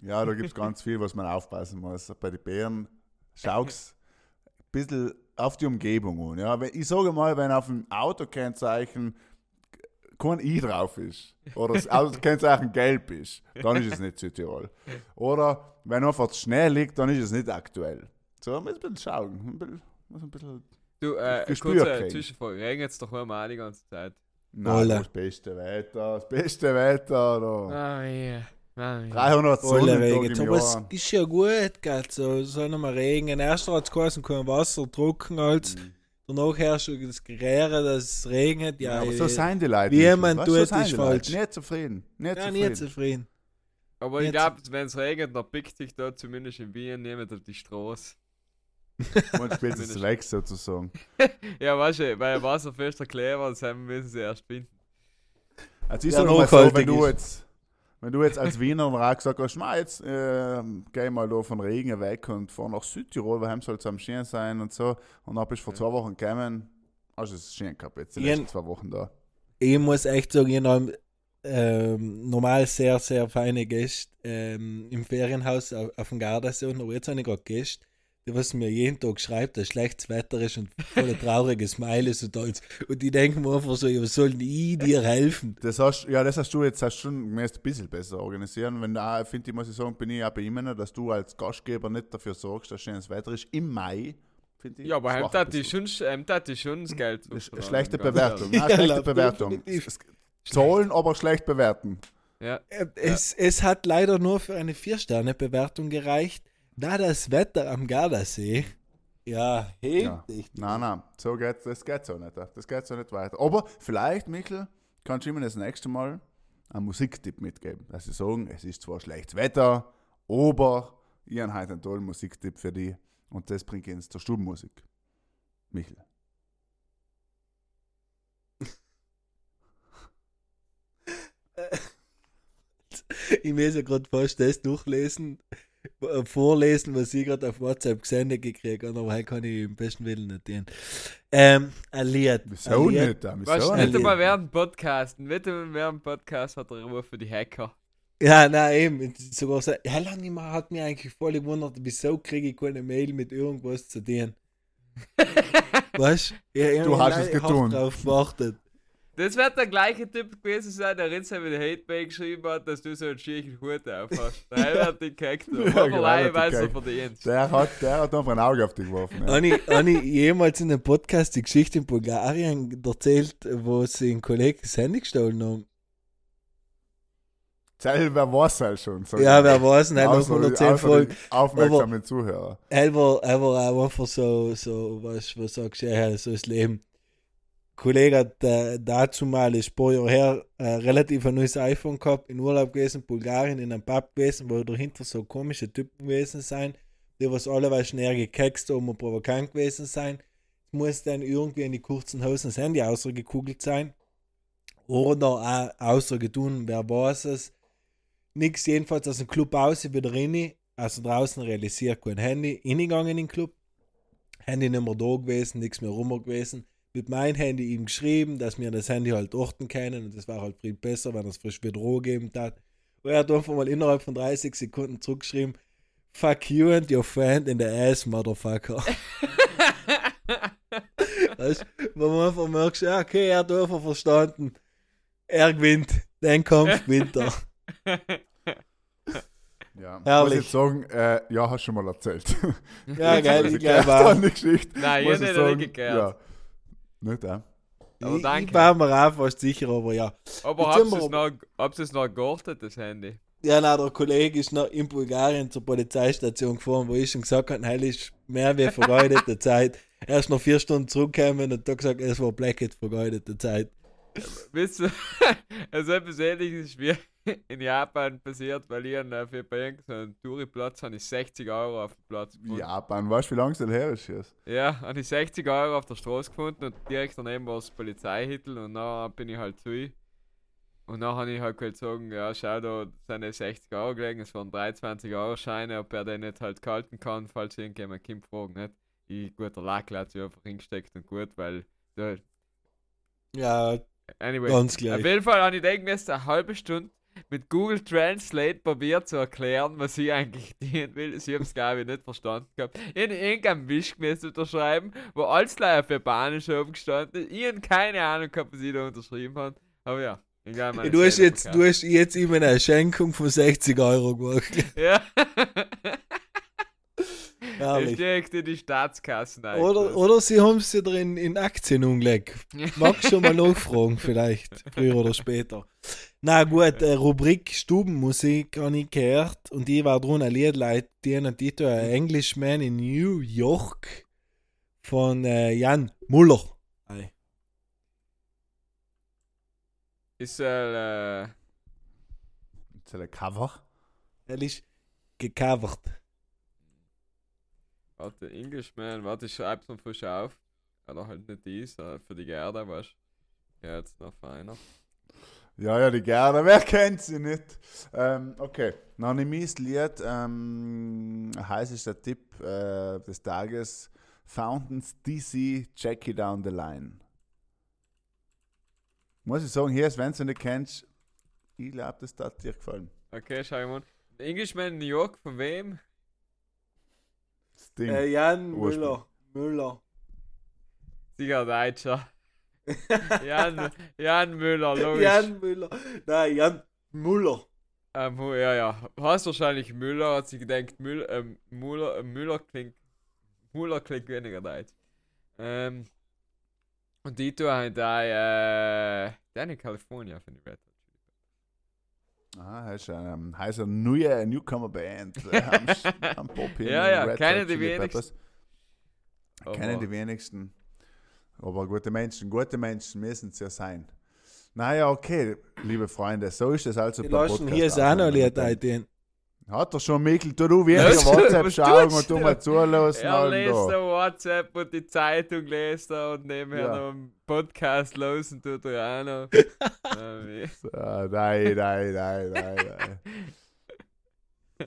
Ja, da gibt es ganz viel, was man aufpassen muss. Bei den Bären schaust ein bisschen auf die Umgebung an. Ja? Ich sage mal, wenn auf dem Autokennzeichen kein I drauf ist oder das Autokennzeichen gelb ist, dann ist es nicht Südtirol. Oder wenn einfach zu schnell liegt, dann ist es nicht aktuell. So, man muss ein bisschen schauen. Ein bisschen, muss ein bisschen Du, äh, kurze. Zwischenfrage. Regnet es doch immer die ganze Zeit. Nein, das beste Wetter, das beste Wetter. Da. Ah, ja. Ah, ja. 300 Volle Sonnentage Regen. im Aber es Jahr. ist ja gut, gell? So, soll noch mal regnen. Erst hat es geheißen, kein Wasser, trocken als. Mhm. Danach herrscht das Gerät, dass es regnet. Ja, Ja, aber so sein die Leute. wie so tut, sein ist die Leute. falsch. Nicht zufrieden. Nicht ja, zufrieden. nicht zufrieden. Aber ich glaube, wenn es regnet, dann pickt sich da zumindest in Wien jemand auf die Straße. Man spielt es weg sozusagen. Ja, weißt du, bei einem wasserfester Kleber, das haben- müssen sie erst finden. Also ich sag mal so, wenn du jetzt, wenn du jetzt als Wiener und Rat gesagt hast, "Ma, jetzt äh, geh mal da von Regen weg und fahr nach Südtirol, weil soll es am schön sein und so. Und dann bist du vor zwei Wochen gekommen, hast du es schön gehabt jetzt, die Ich- letzten zwei Wochen da. Ich muss echt sagen, ich habe ähm, normal sehr, sehr feine Gäste ähm, im Ferienhaus auf, auf dem Gardasee und aber jetzt habe ich gerade Gäste, was mir jeden Tag schreibt, dass schlechtes Wetter ist und voll traurige Smileys und alles. Und die denken mir einfach so, ja, was soll denn ich dir helfen? Das hast, ja, das hast du jetzt hast schon ein bisschen besser organisieren. Wenn da, finde ich, muss ich sagen, bin ich auch bei ihm, dass du als Gastgeber nicht dafür sorgst, dass schönes Wetter ist im Mai. Finde ich. Ja, aber ein tat die bisschen. schon, hem tat die schon das Geld. Ist schlechte Bewertung. Nein, Ja, schlechte Bewertung. Zahlen, aber schlecht bewerten. Ja. Äh, Es, es hat leider nur für eine Vier-Sterne-Bewertung gereicht, da das Wetter am Gardasee ja hebt Ja. dich. Nein, nein, so geht, das geht so nicht. Das geht so nicht weiter. Aber vielleicht, Michel, kannst du mir das nächste Mal einen Musiktipp mitgeben. Dass sie sagen, es ist zwar schlechtes Wetter, aber ich habe heute einen tollen Musiktipp für dich. Und das bringt uns zur Stubenmusik. Michel. Ich muss ja gerade fast das durchlesen, vorlesen, was ich gerade auf WhatsApp gesendet gekriegt habe, aber heute kann ich im besten Willen nicht tun. Ähm, ein Lied. Wieso nicht? da? Wieso nicht? nicht einmal während dem Podcasten, einmal während dem Podcast hat er Ruhe für die Hacker. Ja, nein, eben. Sogar so, ja, lange nicht mehr hat mich eigentlich voll gewundert, wieso kriege ich keine Mail mit irgendwas zu dir. weißt du? Ja, Du hast es getan. drauf gewartet. Das wird der gleiche Typ gewesen sein, der Ritz mit Hatemail geschrieben hat, dass du so einen schiechen Hut aufhast. Der hat dich gehackt. Ja, genau, hat weil gehackt. verdienst. Der hat, der hat einfach ein Auge auf dich geworfen. Ja. Habe ich, hab ich jemals in einem Podcast die Geschichte in Bulgarien erzählt, wo sie einen Kollegen das Handy gestohlen haben? Selber war es halt schon. So Ja, wer weiß, nicht, noch Außer- 110 außer die Folgen. Aufmerksame Zuhörer. Er war, er war auch einfach so, so was, was sagst du, ja, so das Leben. Kollege hat äh, dazu mal ein paar Jahre her äh, relativ ein neues iPhone gehabt, in Urlaub gewesen, Bulgarien, in einem Pub gewesen, wo dahinter so komische Typen gewesen sein, die was alle was schnell gekext haben und provokant gewesen sein. Es muss dann irgendwie in die kurzen Hosen das Handy ausgekugelt sein. Oder auch ausgetun, wer weiß es. Nix jedenfalls aus dem Club aus, wieder rein, also draußen realisiert kein Handy, reingegangen in den Club. Handy nicht mehr da gewesen, nichts mehr rum gewesen. Mit meinem Handy ihm geschrieben, dass wir das Handy halt orten können und das war halt viel besser, wenn er es frisch wieder roh gegeben hat. Und er hat einfach mal innerhalb von 30 Sekunden zurückgeschrieben, Fuck you and your friend in the ass, motherfucker. weißt, wo man einfach merkt, ja, okay, er hat einfach verstanden. Er gewinnt, den Kampf gewinnt er. Ja. Herrlich. Muss ich sagen, äh, ja, hast du schon mal erzählt. Ja, geil, ich glaube die Geschichte. Nein, muss ich ich nicht gehört. Ja. Nicht, äh? Aber Ich, danke. ich war mir auch fast sicher, aber ja. Aber habt ihr es noch, es noch geortet, das Handy? Ja, nein, der Kollege ist noch in Bulgarien zur Polizeistation gefahren, wo ich schon gesagt habe, heil ist mehr wie vergeudete Zeit. Er ist noch vier Stunden zurückgekommen und hat da gesagt, es war Blackhead vergeudete Zeit. Wisst ihr, also etwas ähnliches ist wie in Japan passiert, weil ich äh, für bei irgendeinem Touriplatz habe ich 60 Euro auf dem Platz gefunden. Japan, weißt du, wie lange es denn her ist? Jetzt? Ja, habe ich 60 Euro auf der Straße gefunden und direkt daneben war das Polizeihittel und dann bin ich halt zu. Und dann habe ich halt gesagt, ja, schau, da sind ja 60 Euro gelegen, es waren 23 Euro Scheine, ob er den nicht halt kalten kann, falls irgendjemand kommt fragen, nicht? Ich, gut, der Lack hat sich einfach hingesteckt und gut, weil, da, Ja, anyway. ganz Auf gleich. jeden Fall habe ich denken müssen, eine halbe Stunde mit Google Translate probiert zu erklären, was ich eigentlich dienen will. Sie haben es, glaube ich, nicht verstanden gehabt. Ich habe irgendeinen Wisch müssen unterschreiben, wo alles auf Japanisch oben gestanden ist. Ich habe keine Ahnung gehabt, was ich da unterschrieben habe. Aber ja, glaube, meine Du hast, jetzt, du hast jetzt ihm eine Schenkung von 60 Euro gemacht. Ja. ist Herrlich. direkt in die Staatskassen Oder, eingeflossen. oder sie haben es wieder in, in Aktien umgelegt. Magst schon mal nachfragen, vielleicht, früher oder später. Na gut, äh, Rubrik Stubenmusik habe ich gehört und ich war drin ein Lied, Leute, die einen Titel ein Englishman in New York von äh, Jan Muller. Ei. Ist äh, äh, Ist das ein Cover? Er ist gecovert. warte, Englishman, warte, ich schreib's noch frisch auf. Oder halt nicht dies, für die Gerda, weißt du. Ja, jetzt noch feiner. Ja, ja, die Gerda, wer kennt sie nicht? Ähm, okay, noch ein mies Lied. Ähm, heißt ist der Tipp äh, des Tages: Fountains DC, Jackie Down the Line. Muss ich sagen, hier, wenn du nicht kennst, ich glaube, das hat dir gefallen. Okay, schau mal. Englishman in New York, von wem? Das Ding. Äh, Jan Ursprung. Müller. Müller. Sicher Deutscher. Jan, Jan Müller, logisch. Jan Müller. Nein, Jan Müller. Ähm, ja, ja. Hast wahrscheinlich Müller, hat sich gedacht, Müller, ähm, Müller, äh, Müller klingt, Müller klingt weniger deutsch. Ähm, und die tun halt da, äh, der in California, finde ich besser. Ah, heißt ähm, heißt eine neue Newcomer Band. äh, am, am Pop Ja, ja, Red kennen Hot die Chili wenigsten. Kennen die wenigsten. Aber gute Menschen, gute Menschen müssen es ja sein. Naja, okay, liebe Freunde, so ist es also Die beim lassen hier ist auch noch ein Lied. Hat er schon, Mikl, tu du wieder Was- WhatsApp schauen und du mal zulassen. Er liest der WhatsApp und die Zeitung liest er und nebenher Ja. noch einen Podcast losen tut er auch noch. Ah, nein, nein, nein, nein, nein.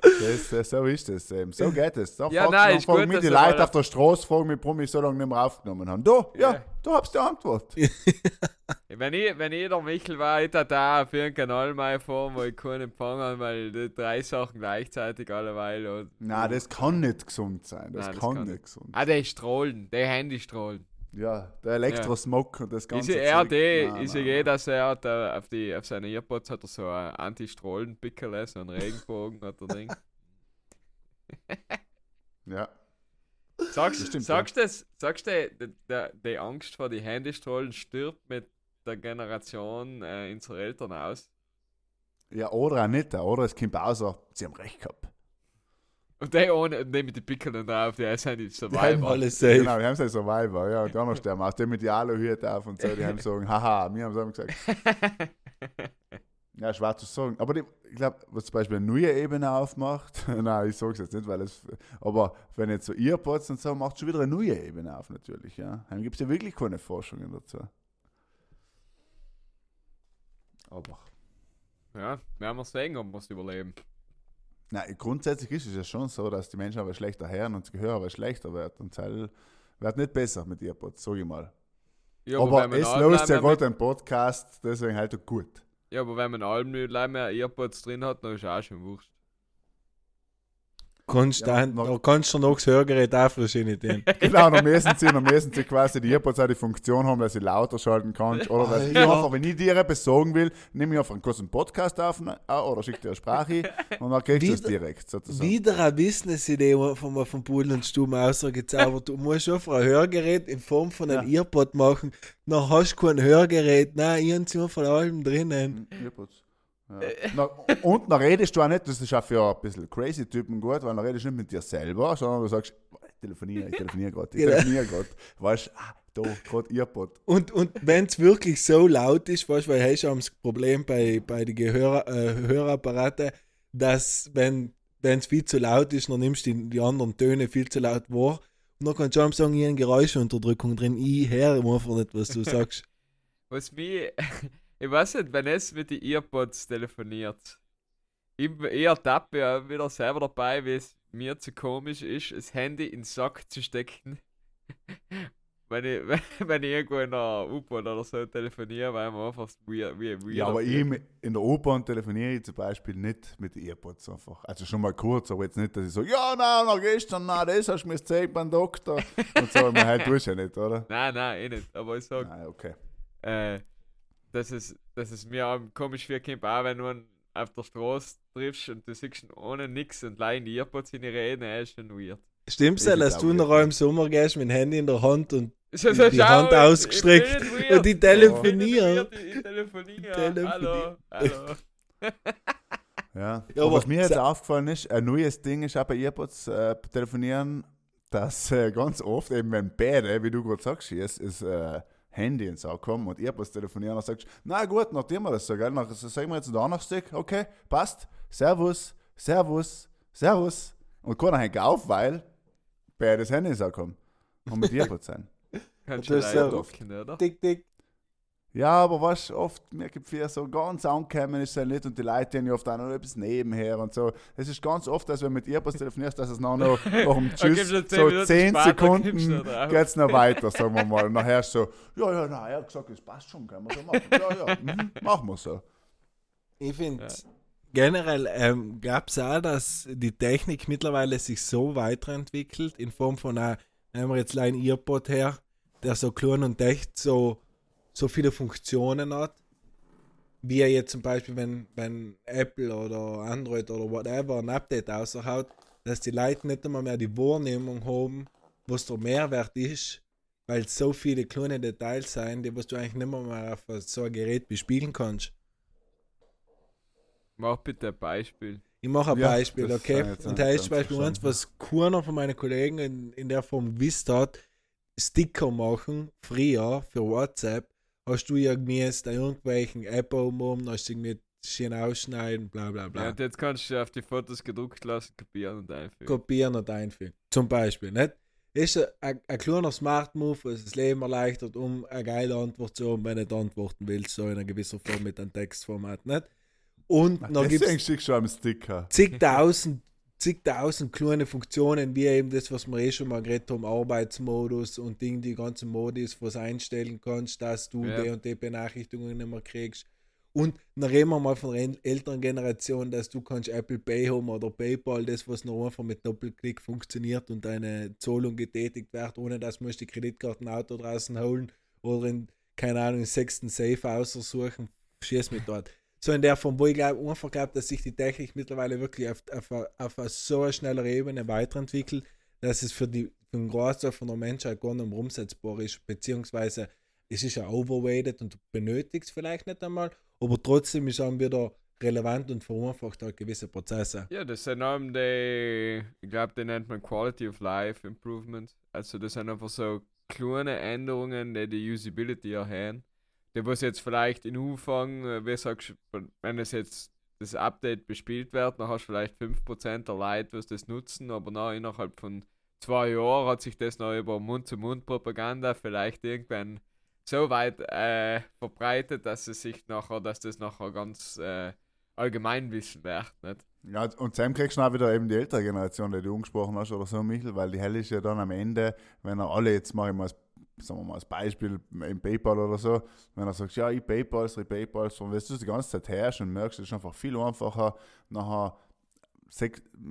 Das, so ist es eben. So geht es. Da Ja, nein, du, ist gut, mich die Leute auf der Straße, fragen warum ich so lange nicht mehr aufgenommen haben. Da, ja, Ja. da habst du die Antwort. Wenn ich, wenn ich der Michel war, hätte ich da auf irgendeinen Kanal mal vor, wo ich keinen Empfang habe, weil die drei Sachen gleichzeitig alleweil. Und, Nein, das kann nicht gesund sein. Das, Nein, das kann, kann nicht gesund sein. ah, der Strahlen, der Handystrahlen. Ja, der Elektrosmog und das ganze er Zeug. die, Nein, ich sehe nein, eh, nein. dass er hat, äh, auf, die, auf seine Earpods hat er so ein Anti-Strahlen-Pickel, so einen Regenbogen hat er Ding. Ja. Sagst Das du, stimmt, sagst das, sagst du, die, die, die Angst vor die Handystrahlen stirbt mit der Generation äh, unserer Eltern aus? ja, oder auch nicht. Oder es kommt außer, sie haben recht gehabt. Und die ohne, die mit den Pickeln drauf, die sind die Die haben Survivor. alles safe. Genau, die haben so Survivor, ja, und die anderen sterben aus. Die mit die Aluhüte auf und so, die haben sagen, haha, wir haben es immer gesagt. Ja, schwer zu sagen. Aber die, ich glaube, was zum Beispiel eine neue Ebene aufmacht, nein, ich sage es jetzt nicht, weil es, aber wenn jetzt so Earpods und so, macht schon wieder eine neue Ebene auf natürlich, ja. Dann gibt es ja wirklich keine Forschungen dazu. Aber, Ja, werden wir sehen, ob wir es überleben. Nein, grundsätzlich ist es ja schon so, dass die Menschen aber schlechter hören und das Gehör aber schlechter wird und das wird nicht besser mit Earpods, sage ich mal. Ja, aber man es löst ja gerade ein Podcast, deswegen halt gut. Ja, aber wenn man allem nicht mehr Earpods drin hat, dann ist auch schon wurscht. Kannst Ja, da, noch- da kannst du noch das Hörgerät auch wahrscheinlich den. Genau, am meisten sie, am meisten sie quasi die Earpods auch die Funktion haben, dass sie lauter schalten kannst. Oder dass ich Ja. einfach, wenn ich dir etwas sagen will, nehme ich einfach einen kurzen Podcast auf äh, oder schicke dir eine Sprache und dann kriegst du es direkt sozusagen. Wieder eine Business-Idee von mir von Pudel und Stumm ausgezaubert. Du musst einfach ein Hörgerät in Form von einem Earpod machen. Dann hast du kein Hörgerät. Nein, ich habe von allem drinnen. Earpods. Ja. Na, und dann redest du auch nicht, das ist auch für ein bisschen crazy Typen gut, weil dann redest du nicht mit dir selber, sondern du sagst, ich telefoniere, ich telefoniere gerade, ich Genau. telefoniere gerade. Weißt du, ah, da, gerade Earpod. Und, und wenn es wirklich so laut ist, weißt du, weil hast du das Problem bei, bei den Gehör, äh, Hörapparaten, dass wenn es viel zu laut ist, dann nimmst du die, die anderen Töne viel zu laut wahr. Und dann kannst du auch sagen, ich habe eine Geräuschunterdrückung drin. Ich höre einfach nicht, was du sagst. Was mich, ich weiß nicht, wenn es mit den Earpods telefoniert, ich, ich ertappe ja wieder selber dabei, wie es mir zu komisch ist, das Handy in den Sack zu stecken. wenn, ich, wenn, wenn ich irgendwo in einer U-Bahn oder so telefoniere, weil man einfach weird, wie weird Ja, aber ich in der U-Bahn telefoniere ich zum Beispiel nicht mit den Earpods einfach. Also schon mal kurz, aber jetzt nicht, dass ich so, ja, nein, noch gestern, nein, das hast du mir gezeigt beim Doktor. Und so, man halt tust ja nicht, oder? Nein, nein, eh nicht. Aber ich sag, Nein, okay. äh, dass, es, dass es mir auch komisch vorkommt, auch wenn du auf der Straße triffst und du siehst ihn ohne nix und leih in die Earpods in die Reden, ist schon weird. Stimmt's Ich ja, dass du noch im Sommer gehst mit dem Handy in der Hand und So, Die- die Hand ich ausgestreckt weird. und die Ich telefonieren. Ich telefoniere. Telefonieren. Hallo, hallo. Ja, Ja, was mir jetzt aufgefallen ist, ein neues Ding ist auch bei Earpods äh, telefonieren, dass äh, ganz oft eben, wenn beide, wie du gerade sagst, ist, ist äh, Handy ins Auge kommen und Earpods telefonieren, dann sagst na gut, nachdem wir das so, gell, nach, sagen wir jetzt den Donnerstag, okay, passt, Servus, Servus, Servus. Und keiner hängt auf, weil beide das Handy ins Auge kommen und mit Earpods sein. Kannst Das du leider ja- locken, oder? dick, dick. Ja, aber was oft, mir gibt es so ganz ankommen ist ja nicht und die Leute haben ja oft auch noch etwas nebenher und so. Es ist ganz oft, dass wenn du mit Earpods telefonierst, dass es noch, noch um Da gibt's Tschüss, zehn so Minuten 10 später gibt's Sekunden geht es noch weiter, sagen wir mal. Und nachher ist so, ja, ja, nein, er hat gesagt, es passt schon, können wir so machen. Ja, ja, mhm, machen wir so. Ich finde, Ja. generell ähm, gab es auch, dass die Technik mittlerweile sich so weiterentwickelt, in Form von einer, nehmen wir jetzt ein Earpod her, der so klein und echt so, so viele Funktionen hat, wie er jetzt zum Beispiel, wenn, wenn Apple oder Android oder whatever ein Update raushaut, dass die Leute nicht einmal mehr die Wahrnehmung haben, was der Mehrwert ist, weil es so viele kleine Details sind, die was du eigentlich nicht mehr, mehr auf so ein Gerät bespielen kannst. Mach bitte ein Beispiel. Ich mache ein Ja, Beispiel, okay? Und ein- da ist zum Beispiel eins, was keiner von meinen Kollegen in, in der Form gewusst hat, Sticker machen, früher für WhatsApp, hast du irgendwie jetzt da irgendwelchen App oben, hast du irgendwie schön ausschneiden, bla bla Ja, bla. und jetzt kannst du auf die Fotos gedruckt lassen, kopieren und einfügen. Kopieren und einfügen. Zum Beispiel, nicht? Ist ein, ein, ein kleiner Smart Move, was das Leben erleichtert, um eine geile Antwort zu haben, wenn du nicht antworten willst, so in einer gewissen Form mit einem Textformat, nicht? Und dann gibt Deswegen es zigtausend, zigtausend kleine Funktionen, wie eben das, was wir eh schon mal geredet haben, Arbeitsmodus und Ding, die ganzen Modis, was einstellen kannst, dass du Ja. die und die Benachrichtigungen nicht mehr kriegst. Und dann reden wir mal von der äl- älteren Generation, dass du kannst Apple Pay haben oder PayPal, das, was noch einfach mit Doppelklick funktioniert und deine Zahlung getätigt wird, ohne dass du die Kreditkartenauto draußen holen oder in, keine Ahnung, den sechsten Safe aussuchen. Schieß mit dort. So in der Form, wo ich glaube, einfach glaube, dass sich die Technik mittlerweile wirklich auf, auf, auf eine so eine schnellere Ebene weiterentwickelt, dass es für, die, für den Großteil von der Menschheit gar nicht umsetzbar ist, beziehungsweise es ist ja overweighted und du benötigst vielleicht nicht einmal, aber trotzdem ist dann wieder relevant und vereinfacht halt gewisse Prozesse. Ja, das sind eben die, ich glaube, die nennt man Quality of Life Improvement. Also das sind einfach so kleine Änderungen, die die Usability erhöhen. Die was jetzt vielleicht in Anfang, äh, wie sagst wenn es jetzt das Update bespielt wird, dann hast du vielleicht 5% der Leute, was das nutzen, aber nach, innerhalb von zwei Jahren hat sich das noch über Mund-zu-Mund-Propaganda vielleicht irgendwann so weit äh, verbreitet, dass es sich nachher, dass das nachher ganz äh, Allgemeinwissen wird, nicht? Ja, und Sam kriegst du auch wieder eben die ältere Generation, die du angesprochen hast, oder so, Michel, weil die hell ist ja dann am Ende, wenn er alle jetzt mal als, sagen wir mal, als Beispiel im PayPal oder so, wenn er sagt, ja, ich PayPal, ich PayPal, und wenn du das die ganze Zeit herrschst und merkst, es ist einfach viel einfacher, nachher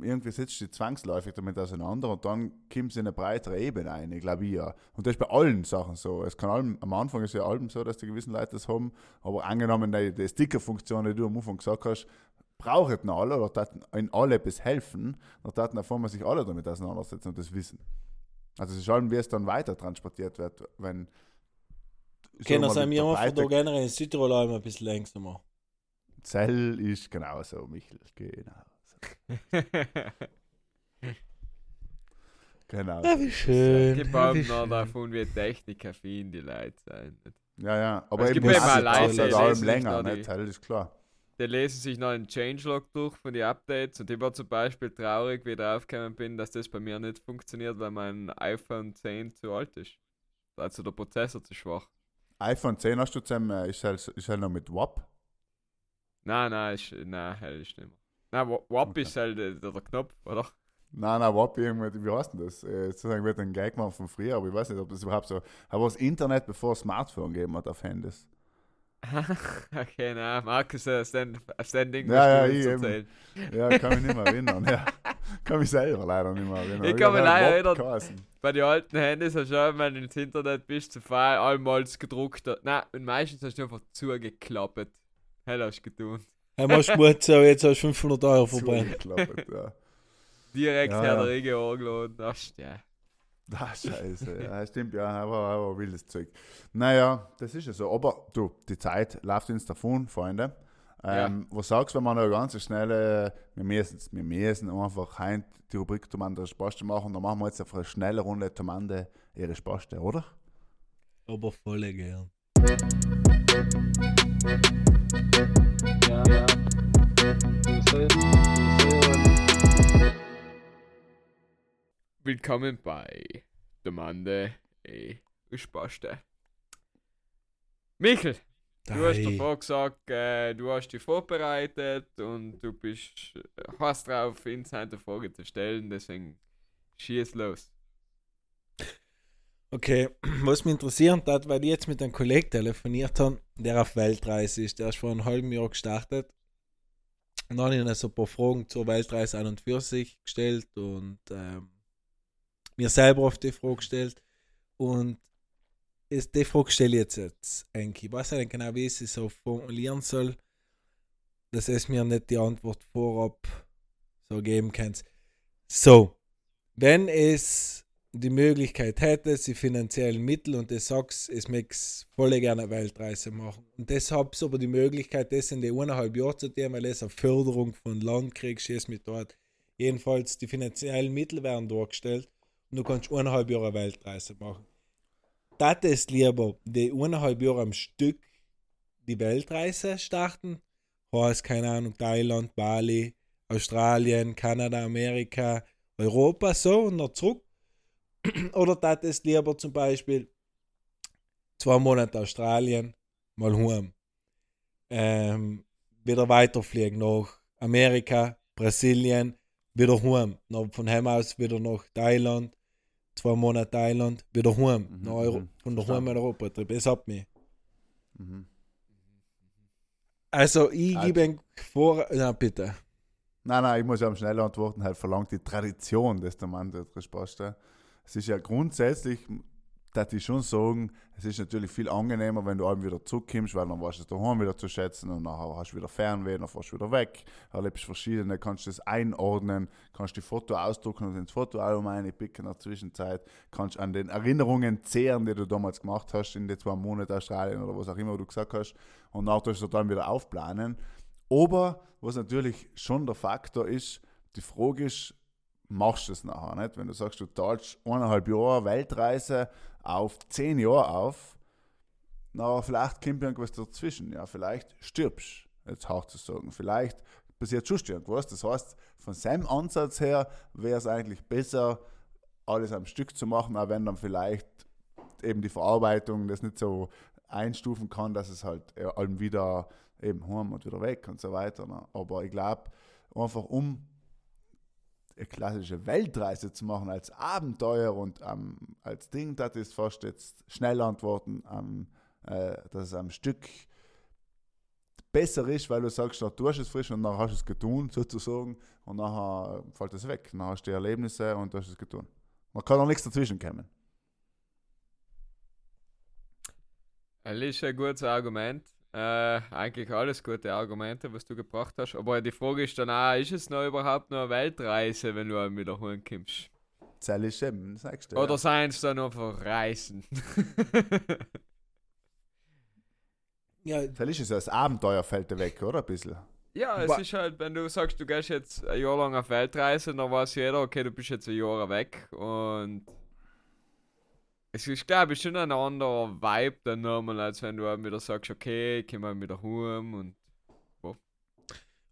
irgendwie setzt du dich zwangsläufig damit auseinander und dann kommst du in eine breitere Ebene ein, ich glaube ja. Und das ist bei allen Sachen so. Es kann allem, am Anfang ist ja allem so, dass die gewissen Leute das haben, aber angenommen, die, die Sticker-Funktion, die du am Anfang gesagt hast, brauchen alle oder taten in alle bis helfen, dann einmal sich alle damit auseinandersetzen und das wissen. Also es ist allem, wie es dann weiter transportiert wird, wenn Können sagen sein wir, einfach da generell in Südtirol auch immer ein bisschen langsamer. Zell ist genauso, Michel, genau. Genau. wie schön. Gib einem noch davon, wie technikaffin die Leute sein. Ja, ja, aber Es eben gibt auch ist Leute, die allem länger, die- nicht? Zell ist klar. Die lesen sich noch einen Changelog durch von den Updates und ich war zum Beispiel traurig, wie ich draufgekommen bin, dass das bei mir nicht funktioniert, weil mein iPhone 10 zu alt ist. Also der Prozessor zu schwach. iPhone 10 hast du zusammen, äh, ist halt, ist halt noch mit WAP. Nein, nein, ist, nein, hell ist nicht mehr. Nein, Wa- WAP Okay. ist halt der, der, der Knopf, oder? Nein, nein, WAP irgendwie, wie heißt denn das? Äh, sozusagen wird ein Gag gemacht von früher, aber ich weiß nicht, ob das überhaupt so. Aber das Internet, bevor es Smartphone gegeben hat auf Handys. okay, nein, Markus, den, aus den Dingen Ja, ja, ich eben. Ja, kann mich nicht mehr erinnern. Ja. Kann mich selber leider nicht mehr erinnern. Ich kann mich leider erinnern. geheißen. Bei den alten Handys hast du auch, wenn du ins Internet bist, zu fahren, allmals gedruckt. Nein, und meistens hast du einfach zugeklappt. Hell hast du getan. Hey, machst du so, jetzt hast du 500 Euro verbrannt. Zugeklappt, ja. Direkt Ja, Herr ja. der Ringe angeladen. Ach, ja. Ah, scheiße. Ja, stimmt, ja, aber, aber wildes Zeug. Naja, das ist ja so. Aber du, die Zeit läuft uns davon, Freunde. Ähm, Was sagst du, wenn wir noch eine ganz schnelle, wir müssen, wir müssen einfach heim die Rubrik Tomande Spaste machen, dann machen wir jetzt einfach eine schnelle Runde Tomande ihre Spaste, oder? Aber voll gern. Ja, ja. Willkommen bei Demande e Spaste. Michel, du hast davor gesagt, äh, du hast dich vorbereitet und du bist äh, hast drauf, inside eine Frage zu stellen, deswegen schieß los. Okay, was mich interessiert hat, weil ich jetzt mit einem Kollegen telefoniert habe, der auf Weltreise ist. Der ist vor einem halben Jahr gestartet. Und dann habe ich so ein paar Fragen zur Weltreise an und für sich gestellt und ähm, mir selber auf die Frage gestellt. Und ist, die Frage stelle ich jetzt, jetzt eigentlich. Ich weiß nicht genau, wie ich sie so formulieren soll, dass es mir nicht die Antwort vorab so geben kann. So, wenn es die Möglichkeit hätte, sie finanziellen Mittel und das sagst, es möchte voll gerne Weltreise machen. Und deshalb aber die Möglichkeit, das in die eineinhalb Jahre zu tun, weil es eine Förderung von Land kriegst, mit dort. Jedenfalls die finanziellen Mittel werden dargestellt und du kannst eineinhalb Jahre Weltreise machen. Das ist lieber die eineinhalb Jahre am Stück die Weltreise starten, heißt keine Ahnung, Thailand, Bali, Australien, Kanada, Amerika, Europa, so und dann zurück. Oder das ist lieber zum Beispiel zwei Monate Australien, mal heim. Ähm, wieder weiterfliegen nach Amerika, Brasilien, wieder heim. Noch von heim aus wieder nach Thailand, zwei Monate Thailand, wieder heim. Mhm, nach Euro, von der Heim in Europa. Das hat mich. Mhm. Also, ich Also- gebe vor. Na, bitte. Nein, nein, ich muss ja am schnell antworten, halt verlangt die Tradition des der Mann der Resposte. Es ist ja grundsätzlich, dass ich schon sagen, es ist natürlich viel angenehmer, wenn du abends wieder zurückkommst, weil dann weißt du es daheim wieder zu schätzen und nachher hast du wieder Fernweh, dann fährst du wieder weg, erlebst verschiedene, kannst das einordnen, kannst die Foto ausdrucken und ins Fotoalbum einpicken in der Zwischenzeit, kannst an den Erinnerungen zehren, die du damals gemacht hast, in den zwei Monaten Australien oder was auch immer du gesagt hast und nachher tust du dann wieder aufplanen. Aber was natürlich schon der Faktor ist, die Frage ist, machst du es nachher nicht? Wenn du sagst, du zahlst eineinhalb Jahre Weltreise auf zehn Jahre auf, na, vielleicht kommt irgendwas dazwischen. Ja, vielleicht stirbst jetzt hart zu sagen. Vielleicht passiert schon irgendwas. Das heißt, von seinem Ansatz her wäre es eigentlich besser, alles am Stück zu machen, auch wenn dann vielleicht eben die Verarbeitung das nicht so einstufen kann, dass es halt allem wieder eben heim und wieder weg und so weiter. Ne? Aber ich glaube, einfach um klassische Weltreise zu machen als Abenteuer und ähm, als Ding, das ist fast jetzt schnell antworten, ähm, äh, dass es am Stück besser ist, weil du sagst, da tust du es frisch und dann hast du es getan, sozusagen, und nachher fällt es weg. Dann hast du die Erlebnisse und du hast es getan. Man kann auch nichts dazwischen kommen. Das ist ein gutes Argument. Äh, eigentlich alles gute Argumente, was du gebracht hast. Aber die Frage ist dann auch, ist es noch überhaupt noch eine Weltreise, wenn du einmal wieder heimkommst? Das ist eben das nächste. Oder ja. seien es dann einfach Reisen? Ja, Das ist es, das Abenteuer fällt dir weg, oder? Ein bisschen. ja, es Wa- ist halt, wenn du sagst, du gehst jetzt ein Jahr lang auf Weltreise, dann weiß jeder, okay, du bist jetzt ein Jahr weg und es ist, glaube ich, schon ein anderer Vibe dann nochmal, als wenn du wieder sagst, okay, ich komme wieder heim und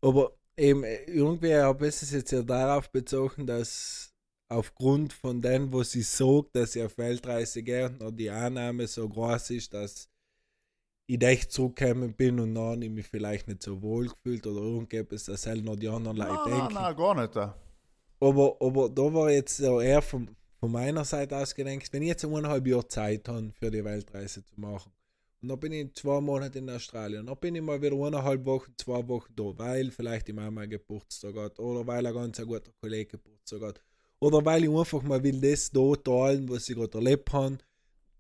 aber eben, äh, irgendwie habe ich es jetzt ja darauf bezogen, dass aufgrund von dem, was sie sagt, dass sie auf Weltreise geht, noch die Annahme so groß ist, dass ich echt zurückgekommen bin und dann ich mich vielleicht nicht so wohl gefühlt oder irgendetwas, dass halt noch die anderen Leute Nein, denken. nein, nein, gar nicht. da. Aber, aber da war jetzt so eher von, von meiner Seite aus gedacht, wenn ich jetzt eineinhalb Jahre Zeit habe, für die Weltreise zu machen, und dann bin ich zwei Monate in Australien, dann bin ich mal wieder eineinhalb Wochen, zwei Wochen da, weil vielleicht die Mama Geburtstag hat, oder weil ein ganz guter Kollege Geburtstag hat, oder weil ich einfach mal will das da teilen, was ich gerade erlebt habe,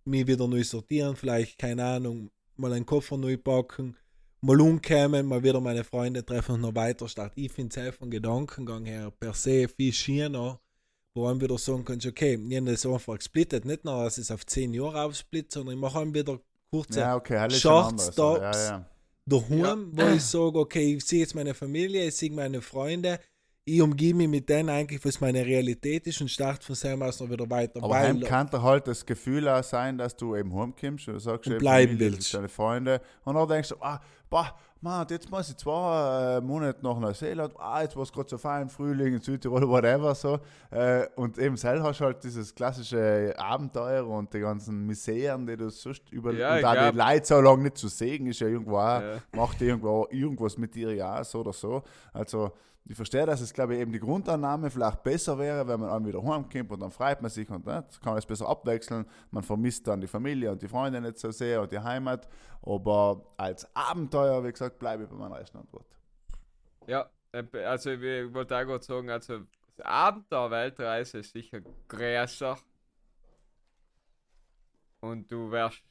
mich wieder neu sortieren, vielleicht, keine Ahnung, mal einen Koffer neu packen, mal umkommen, mal wieder meine Freunde treffen und noch weiter starten. Ich finde es vom Gedankengang her per se viel schöner, wo man wieder sagen kannst, okay, ich habe das einfach gesplittet, nicht nur, dass es auf 10 Jahre aufsplittet, sondern ich mache wieder kurze Ja, okay, das ist Shorts, schon anders. Tops. Ja, ja. daheim, wo ich sage, okay, ich sehe jetzt meine Familie, ich sehe meine Freunde, ich umgebe mich mit denen eigentlich, was meine Realität ist und starte von selber aus noch wieder weiter. Aber weil- kann doch halt das Gefühl auch sein, dass du eben heimkommst und sagst, Und bleiben willst. Deine Freunde. Und dann denkst du, ah, boah, Mann, jetzt muss ich zwei äh, Monate nach Neuseeland, ah, jetzt war es gerade so fein, Frühling in Südtirol, whatever, so. Äh, und eben selbst hast du halt dieses klassische Abenteuer und die ganzen Miseren, die du sonst über Ja, und auch die Leute so lange nicht zu sehen, ist ja irgendwo auch, Ja. macht irgendwo irgendwas mit dir ja so oder so. Also ich verstehe, dass es, glaube ich, eben die Grundannahme vielleicht besser wäre, wenn man dann wieder heimkommt und dann freut man sich und ne, kann man es besser abwechseln. Man vermisst dann die Familie und die Freunde nicht so sehr und die Heimat. Aber als Abenteuer, wie gesagt, bleibe ich bei meiner ersten Antwort. Ja, also ich wollte auch gerade sagen, also das Abenteuer-Weltreise ist sicher größer. Und du wirst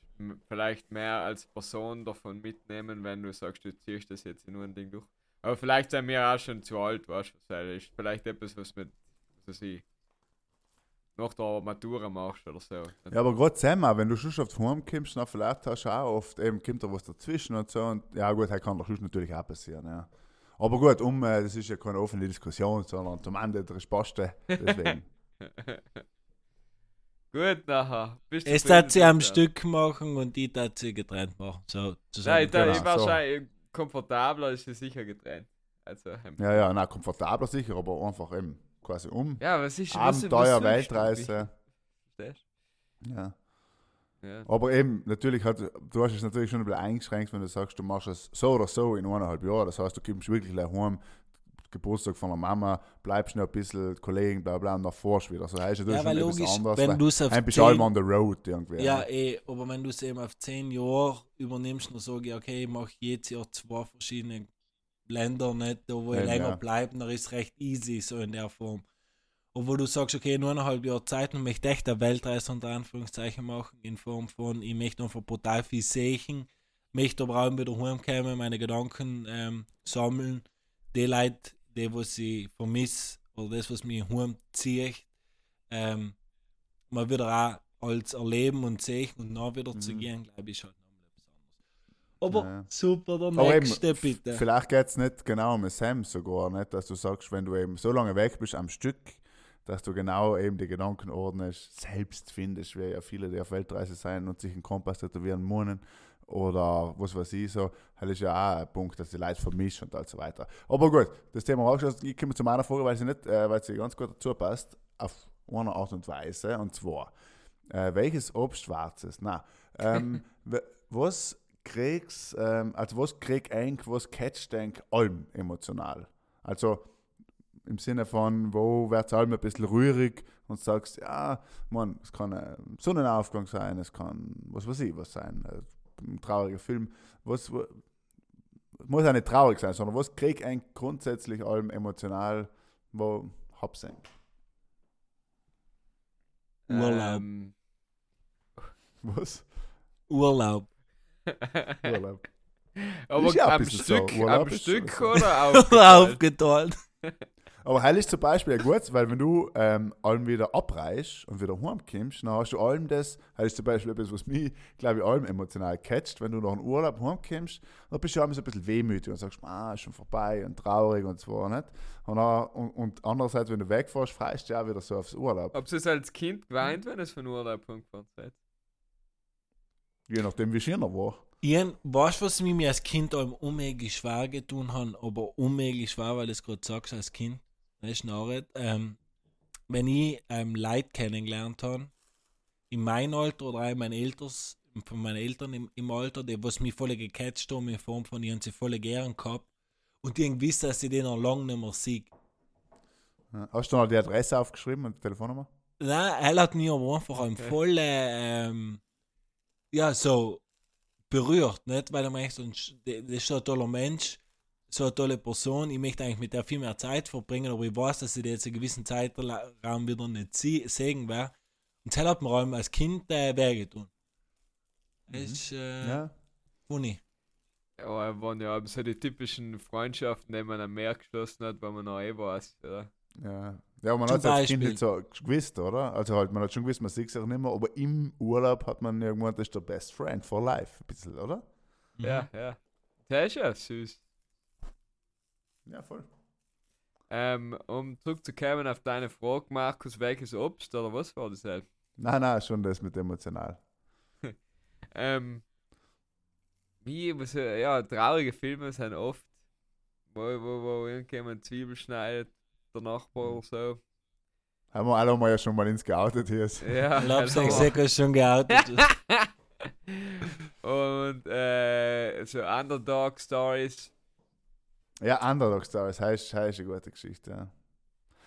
vielleicht mehr als Person davon mitnehmen, wenn du sagst, du ziehst das jetzt in nur ein Ding durch. Aber vielleicht sind wir auch schon zu alt, weißt du, was das ist. Vielleicht etwas, was mit, was weiß ich, nach der Matura machst oder so. Ja, aber gerade Semmer, wenn du schon auf die Heim kommst, dann vielleicht hast du auch oft, eben kommt da was dazwischen und so. Und ja gut, das kann doch sonst natürlich auch passieren, ja. Aber gut, um, äh, das ist ja keine offene Diskussion, sondern zum Ende der Spaste, deswegen. Gut, nachher. Bist du Es tat sie am? Stück machen und die tat sie getrennt machen. So, zusammen. Nein, da, Genau, ich so. Komfortabler ist sie sicher getrennt. Also, ähm, Ja, ja, na komfortabler sicher, aber einfach eben quasi um. ja, was ist was- was Abenteuer? Weltreise. Verstehst Ja. Ja. Aber eben, natürlich hat, du hast es natürlich schon ein bisschen eingeschränkt, wenn du sagst, du machst es so oder so in eineinhalb Jahren. Das heißt, du kommst wirklich gleich heim, Geburtstag von der Mama, bleibst noch ein bisschen Kollegen, bla bla, und dann fährst du wieder. So heißt es Ja, schon etwas logisch, anderes. wenn du es auf ein bisschen allem 10 on the road irgendwie. Ja, eh, aber wenn du es eben auf zehn Jahre übernimmst, dann sage ich, okay, ich mache jedes Jahr zwei verschiedene Länder, nicht da, wo ich Eben, länger ja. bleibe, dann ist es recht easy, so in der Form. Wo du sagst, okay, nur eineinhalb Jahre Zeit und möchte echt eine Weltreise unter Anführungszeichen machen, in Form von, ich möchte einfach brutal viel sehen, möchte aber auch wieder heimkommen, meine Gedanken ähm, sammeln, die Leute, die, was ich vermisse, oder das, was mich heimzieht, ähm, mal wieder auch als erleben und sehen und dann wieder zu Mhm. gehen, glaube ich, ist halt nochmal etwas anderes. Aber Ja. super, der Aber eben, nächste bitte. Vielleicht geht es nicht genau um Sam sogar, nicht, dass du sagst, wenn du eben so lange weg bist am Stück, dass du genau eben die Gedanken ordnest, selbst findest, wie ja viele, die auf Weltreise sein und sich einen Kompass tätowieren wollen oder was weiß ich so, das ist ja auch ein Punkt, dass die Leute vermischen und so weiter. Aber gut, das Thema rausgeschlossen. Ich komme zu meiner Frage, weil sie nicht, äh, weil sie ganz gut dazu passt, auf eine Art und Weise, und zwar, äh, welches Obst schwarzes? Na, ähm, was kriegst, ähm, also was krieg eigentlich, was catcht denk allem emotional? Also im Sinne von, wo wird es allem ein bisschen rührig und sagst, ja, man, es kann ein Sonnenaufgang sein, es kann was weiß ich was sein, ein trauriger Film, was, muss auch nicht traurig sein, sondern was krieg eigentlich grundsätzlich allem emotional, wo hab's eigentlich? Urlaub. Ähm, Was? Urlaub. Urlaub. aber Ist ja ein am so. Stück, Urlaub am Stück so. Oder aufgeteilt? aufgeteilt. Aber hell ist zum Beispiel ja gut, weil wenn du ähm, allem wieder abreißt und wieder heimkommst, dann hast du allem das, hell ist zum Beispiel etwas, was mich, glaube ich, allem emotional catcht, wenn du nach einem Urlaub heimkommst, dann bist du allem so ein bisschen wehmütig und sagst, ah, ist schon vorbei und traurig und so, nicht? Und, dann, und, und andererseits, wenn du wegfährst, freust du ja auch wieder so aufs Urlaub. Ob es als Kind geweint, wenn es von Urlaub gefahren seid? Je nachdem, wie schön er war. Ian, weißt du, was mich mir als Kind allem unmöglich schwer getan hat, aber unmöglich schwer, weil du es gerade sagst als Kind? Ist nicht. Ähm, wenn ich ähm, Leute kennengelernt habe, in meinem Alter oder auch in meinen Elters, von meinen Eltern im, im Alter, die was mich voll gecatcht haben, in Form von, ich habe sie voll gern gehabt und die haben gewusst, dass ich den noch lange nicht mehr sehe. Hast du noch die Adresse aufgeschrieben und die Telefonnummer? Nein, er hat mich aber einfach ein voll, ähm, ja, so berührt, nicht? Weil er merkt, das ist ein toller Mensch, so eine tolle Person. Ich möchte eigentlich mit der viel mehr Zeit verbringen, aber ich weiß, dass ich die jetzt einen gewissen Zeitraum wieder nicht sie- sehen werde. Und das hat mir allem als Kind äh, wehgetan. Das ist äh, Ja. funny. Ja, waren ja so die typischen Freundschaften, die man am Meer geschlossen hat, weil man noch eh weiß. Oder? Ja, ja man Zum hat es als Kind nicht so gewusst, oder? Also halt, man hat schon gewusst, man sieht sich nicht mehr, aber im Urlaub hat man irgendwann, das ist der Best Friend for life, ein bisschen, oder? Mhm. Ja, ja. Das ist ja süß. Ja, voll. Ähm, um zurückzukommen auf deine Frage, Markus, welches Obst oder was war das halt? Nein, nein, schon das mit emotional. Ähm, wie, was, äh, ja, traurige Filme sind oft, wo, wo, wo irgendjemand Zwiebel schneidet, der Nachbar oder so. Haben wir alle mal ja schon mal ins geoutet hier. Ja, Ich glaube, also- ich sehe schon geoutet. Und äh, so Underdog-Stories. Ja, Underdog Stories, heißt, heißt eine gute Geschichte, ja.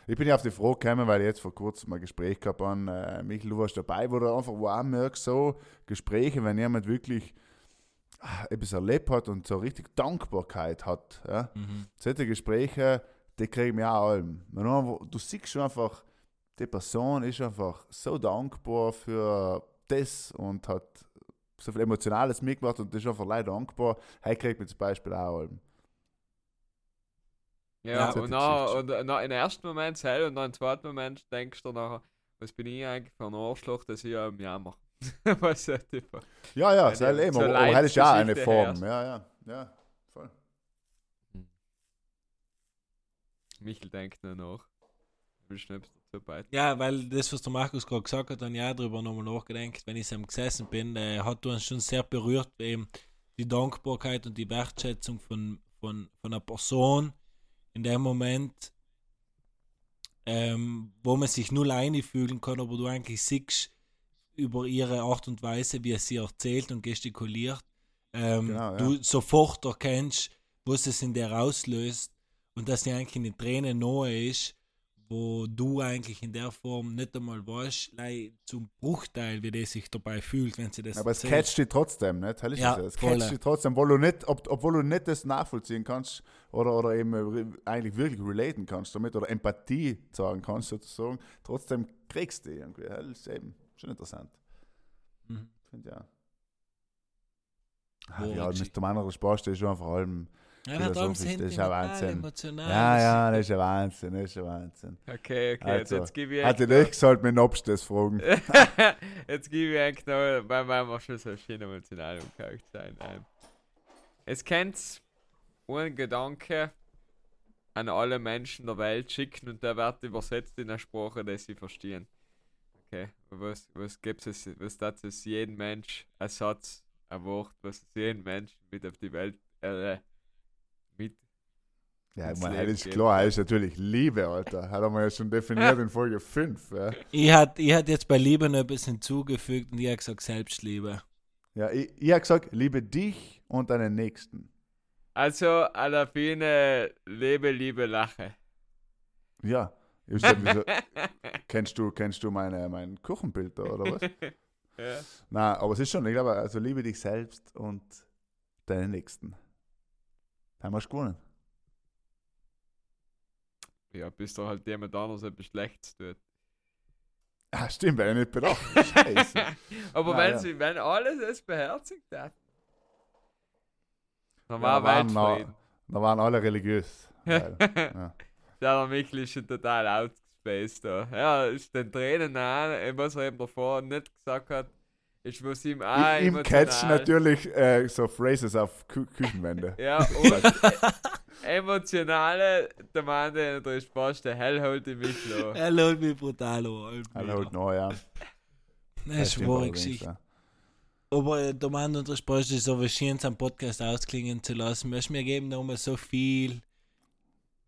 Ich bin ja auf die Frage gekommen, weil ich jetzt vor kurzem ein Gespräch gehabt habe, äh, Michael, du warst dabei, wo du einfach wo auch merkst, so Gespräche, wenn jemand wirklich ah, etwas erlebt hat und so richtig Dankbarkeit hat, ja. mhm. solche Gespräche, die kriegen wir auch allem. Du, siehst schon einfach, die Person ist einfach so dankbar für das und hat so viel Emotionales mitgemacht und ist einfach leider dankbar. Hey, kriegt mir zum Beispiel auch allem. Ja, Ja. und, dann, und dann im ersten Moment selber und dann im zweiten Moment denkst du nachher, was bin ich eigentlich für ein Arschloch, dass ich ja im Jahr mache. was ist das? Ja, ja, sei die eben, aber, das ist ja auch eine Form. herrscht. Ja, ja, ja, voll. Michel denkt nur nach. Du nicht dazu beitragen? Ja, weil das, was der Markus gerade gesagt hat, dann ja drüber nochmal nachgedacht, wenn ich am gesessen bin, äh, hat uns schon sehr berührt, eben die Dankbarkeit und die Wertschätzung von, von, von einer Person in dem Moment, ähm, wo man sich null einfühlen kann, aber du eigentlich siehst, über ihre Art und Weise, wie sie erzählt und gestikuliert, ähm, Genau, ja. du sofort erkennst, was es in der auslöst und dass sie eigentlich eine Träne nahe ist, wo du eigentlich in der Form nicht einmal weißt, zum Bruchteil, wie der sich dabei fühlt, wenn sie das Aber es erzählt. catcht dich trotzdem, nicht? Hell ist Ja, es. Es catcht dich trotzdem, obwohl du nicht, ob, obwohl du nicht das nachvollziehen kannst oder, oder eben äh, eigentlich wirklich relaten kannst damit oder Empathie sagen kannst sozusagen, trotzdem kriegst du die irgendwie. Hell ist eben schon interessant. Mhm. Finde ja. Ah, ja, ich- mit dem anderen Spaß, der ist schon vor allem. Ja, das ist ja Wahnsinn. emotional. Ja, ja, das ist ja Wahnsinn, das ist ja Wahnsinn. Okay, okay, Also, jetzt, jetzt gebe ich Hatte echt ich gesagt, mit Nobst das fragen. jetzt gebe ich eigentlich noch, weil wir auch schon so schön emotional umgehaucht sein. Ähm, es kennt einen Gedanke an alle Menschen der Welt schicken und der wird übersetzt in eine Sprache, die sie verstehen. Okay, was, was gibt es, was das ist jeden Mensch, ein Satz, ein Wort, was jeden Menschen mit auf die Welt, äh, mit, Ja, ich meine, ist klar, das ist natürlich Liebe, Alter. Hat wir ja schon definiert in Folge 5. Ja, Ich hatte ich hat jetzt bei Liebe noch ein bisschen hinzugefügt und ich habe gesagt Selbstliebe. ja ich, ich habe gesagt, liebe dich und deinen Nächsten. Also, Alafine, lebe, liebe, lache. Ja. Ich sag, wieso, kennst du, kennst du meine, mein Kuchenbild da, oder was? ja. Nein, aber es ist schon, ich glaube, also liebe dich selbst und deinen Nächsten. Haben wir gewonnen. ja, bis da halt jemand anderes etwas Schlechtes tut. Ah, stimmt, weil ich nicht bedacht. Scheiße. Aber Na, wenn ja. sie, wenn alles es beherzigt hat, dann Ja, war waren Weltfrieden. Da waren alle religiös. Weil, ja. Der Michel ist schon total outspaced da. Ja, ist den Tränen an, was er eben davor nicht gesagt hat, ist was ihm auch Im Catch natürlich äh, so Phrases auf Kü Küchenwände. Ja, und emotionale, der Mann, der da ist fast der Hell holt die Michel an. Er lädt mich brutal an. Alle halt noch, ja. Das ist stimmt eine wahre Geschichte. ja. Aber der Mann und der Spaß ist so was Schönes am Podcast ausklingen zu lassen. Weißt, wir geben da immer so viel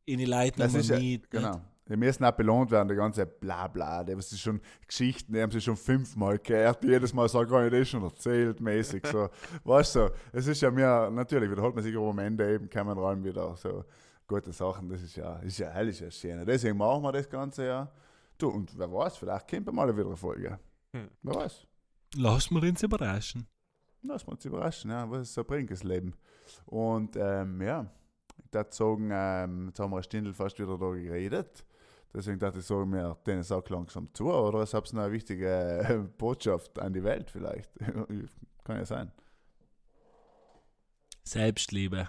in die Leute Das nochmal ist ja, mit. genau. Die müssen auch belohnt werden, die ganze Blabla. Das ist schon Geschichten, die haben sie schon fünfmal gehört. Jedes Mal sagen, oh, ich das schon erzählt, mäßig. So. weißt du, es ist ja mir, natürlich wiederholt man sich aber am Ende eben, kann man ran wieder so gute Sachen. Das ist ja, ist ja hell, ist ja schön. Deswegen machen wir das Ganze ja. Du, und wer weiß, vielleicht kommt mal wieder eine Folge. Hm. Wer weiß. Lass mal uns überraschen. Lass uns überraschen, ja, was es so bringt, das Leben. Und ähm, ja, würde sagen, ähm, jetzt haben wir eine Stunde fast wieder da geredet. Deswegen dachte ich, sagen wir den Sack langsam zu. Oder es habt noch eine wichtige äh, Botschaft an die Welt vielleicht. Kann ja sein. Selbstliebe.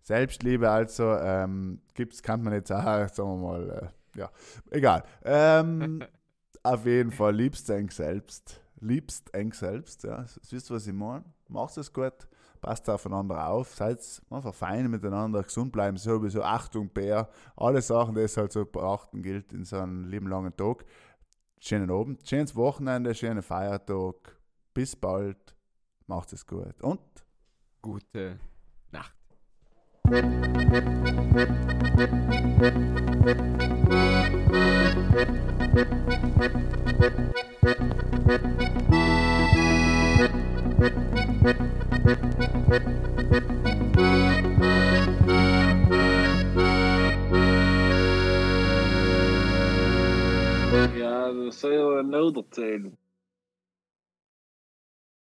Selbstliebe also, ähm, gibt's, kann man jetzt auch, sagen wir mal, äh, ja, egal. Ähm, auf jeden Fall liebst eng selbst. Liebst eng selbst, ja. Wisst ihr, was ich meine? Macht es gut, passt aufeinander auf, seid einfach fein miteinander, gesund bleiben, sowieso Achtung, Bär, alle Sachen, die es halt so beachten gilt in so einem lieben langen Tag. Schönen Abend, schönes Wochenende, schönen Feiertag. Bis bald, macht es gut und Gute Nacht. Ja, dat Alltså, säger nödertid.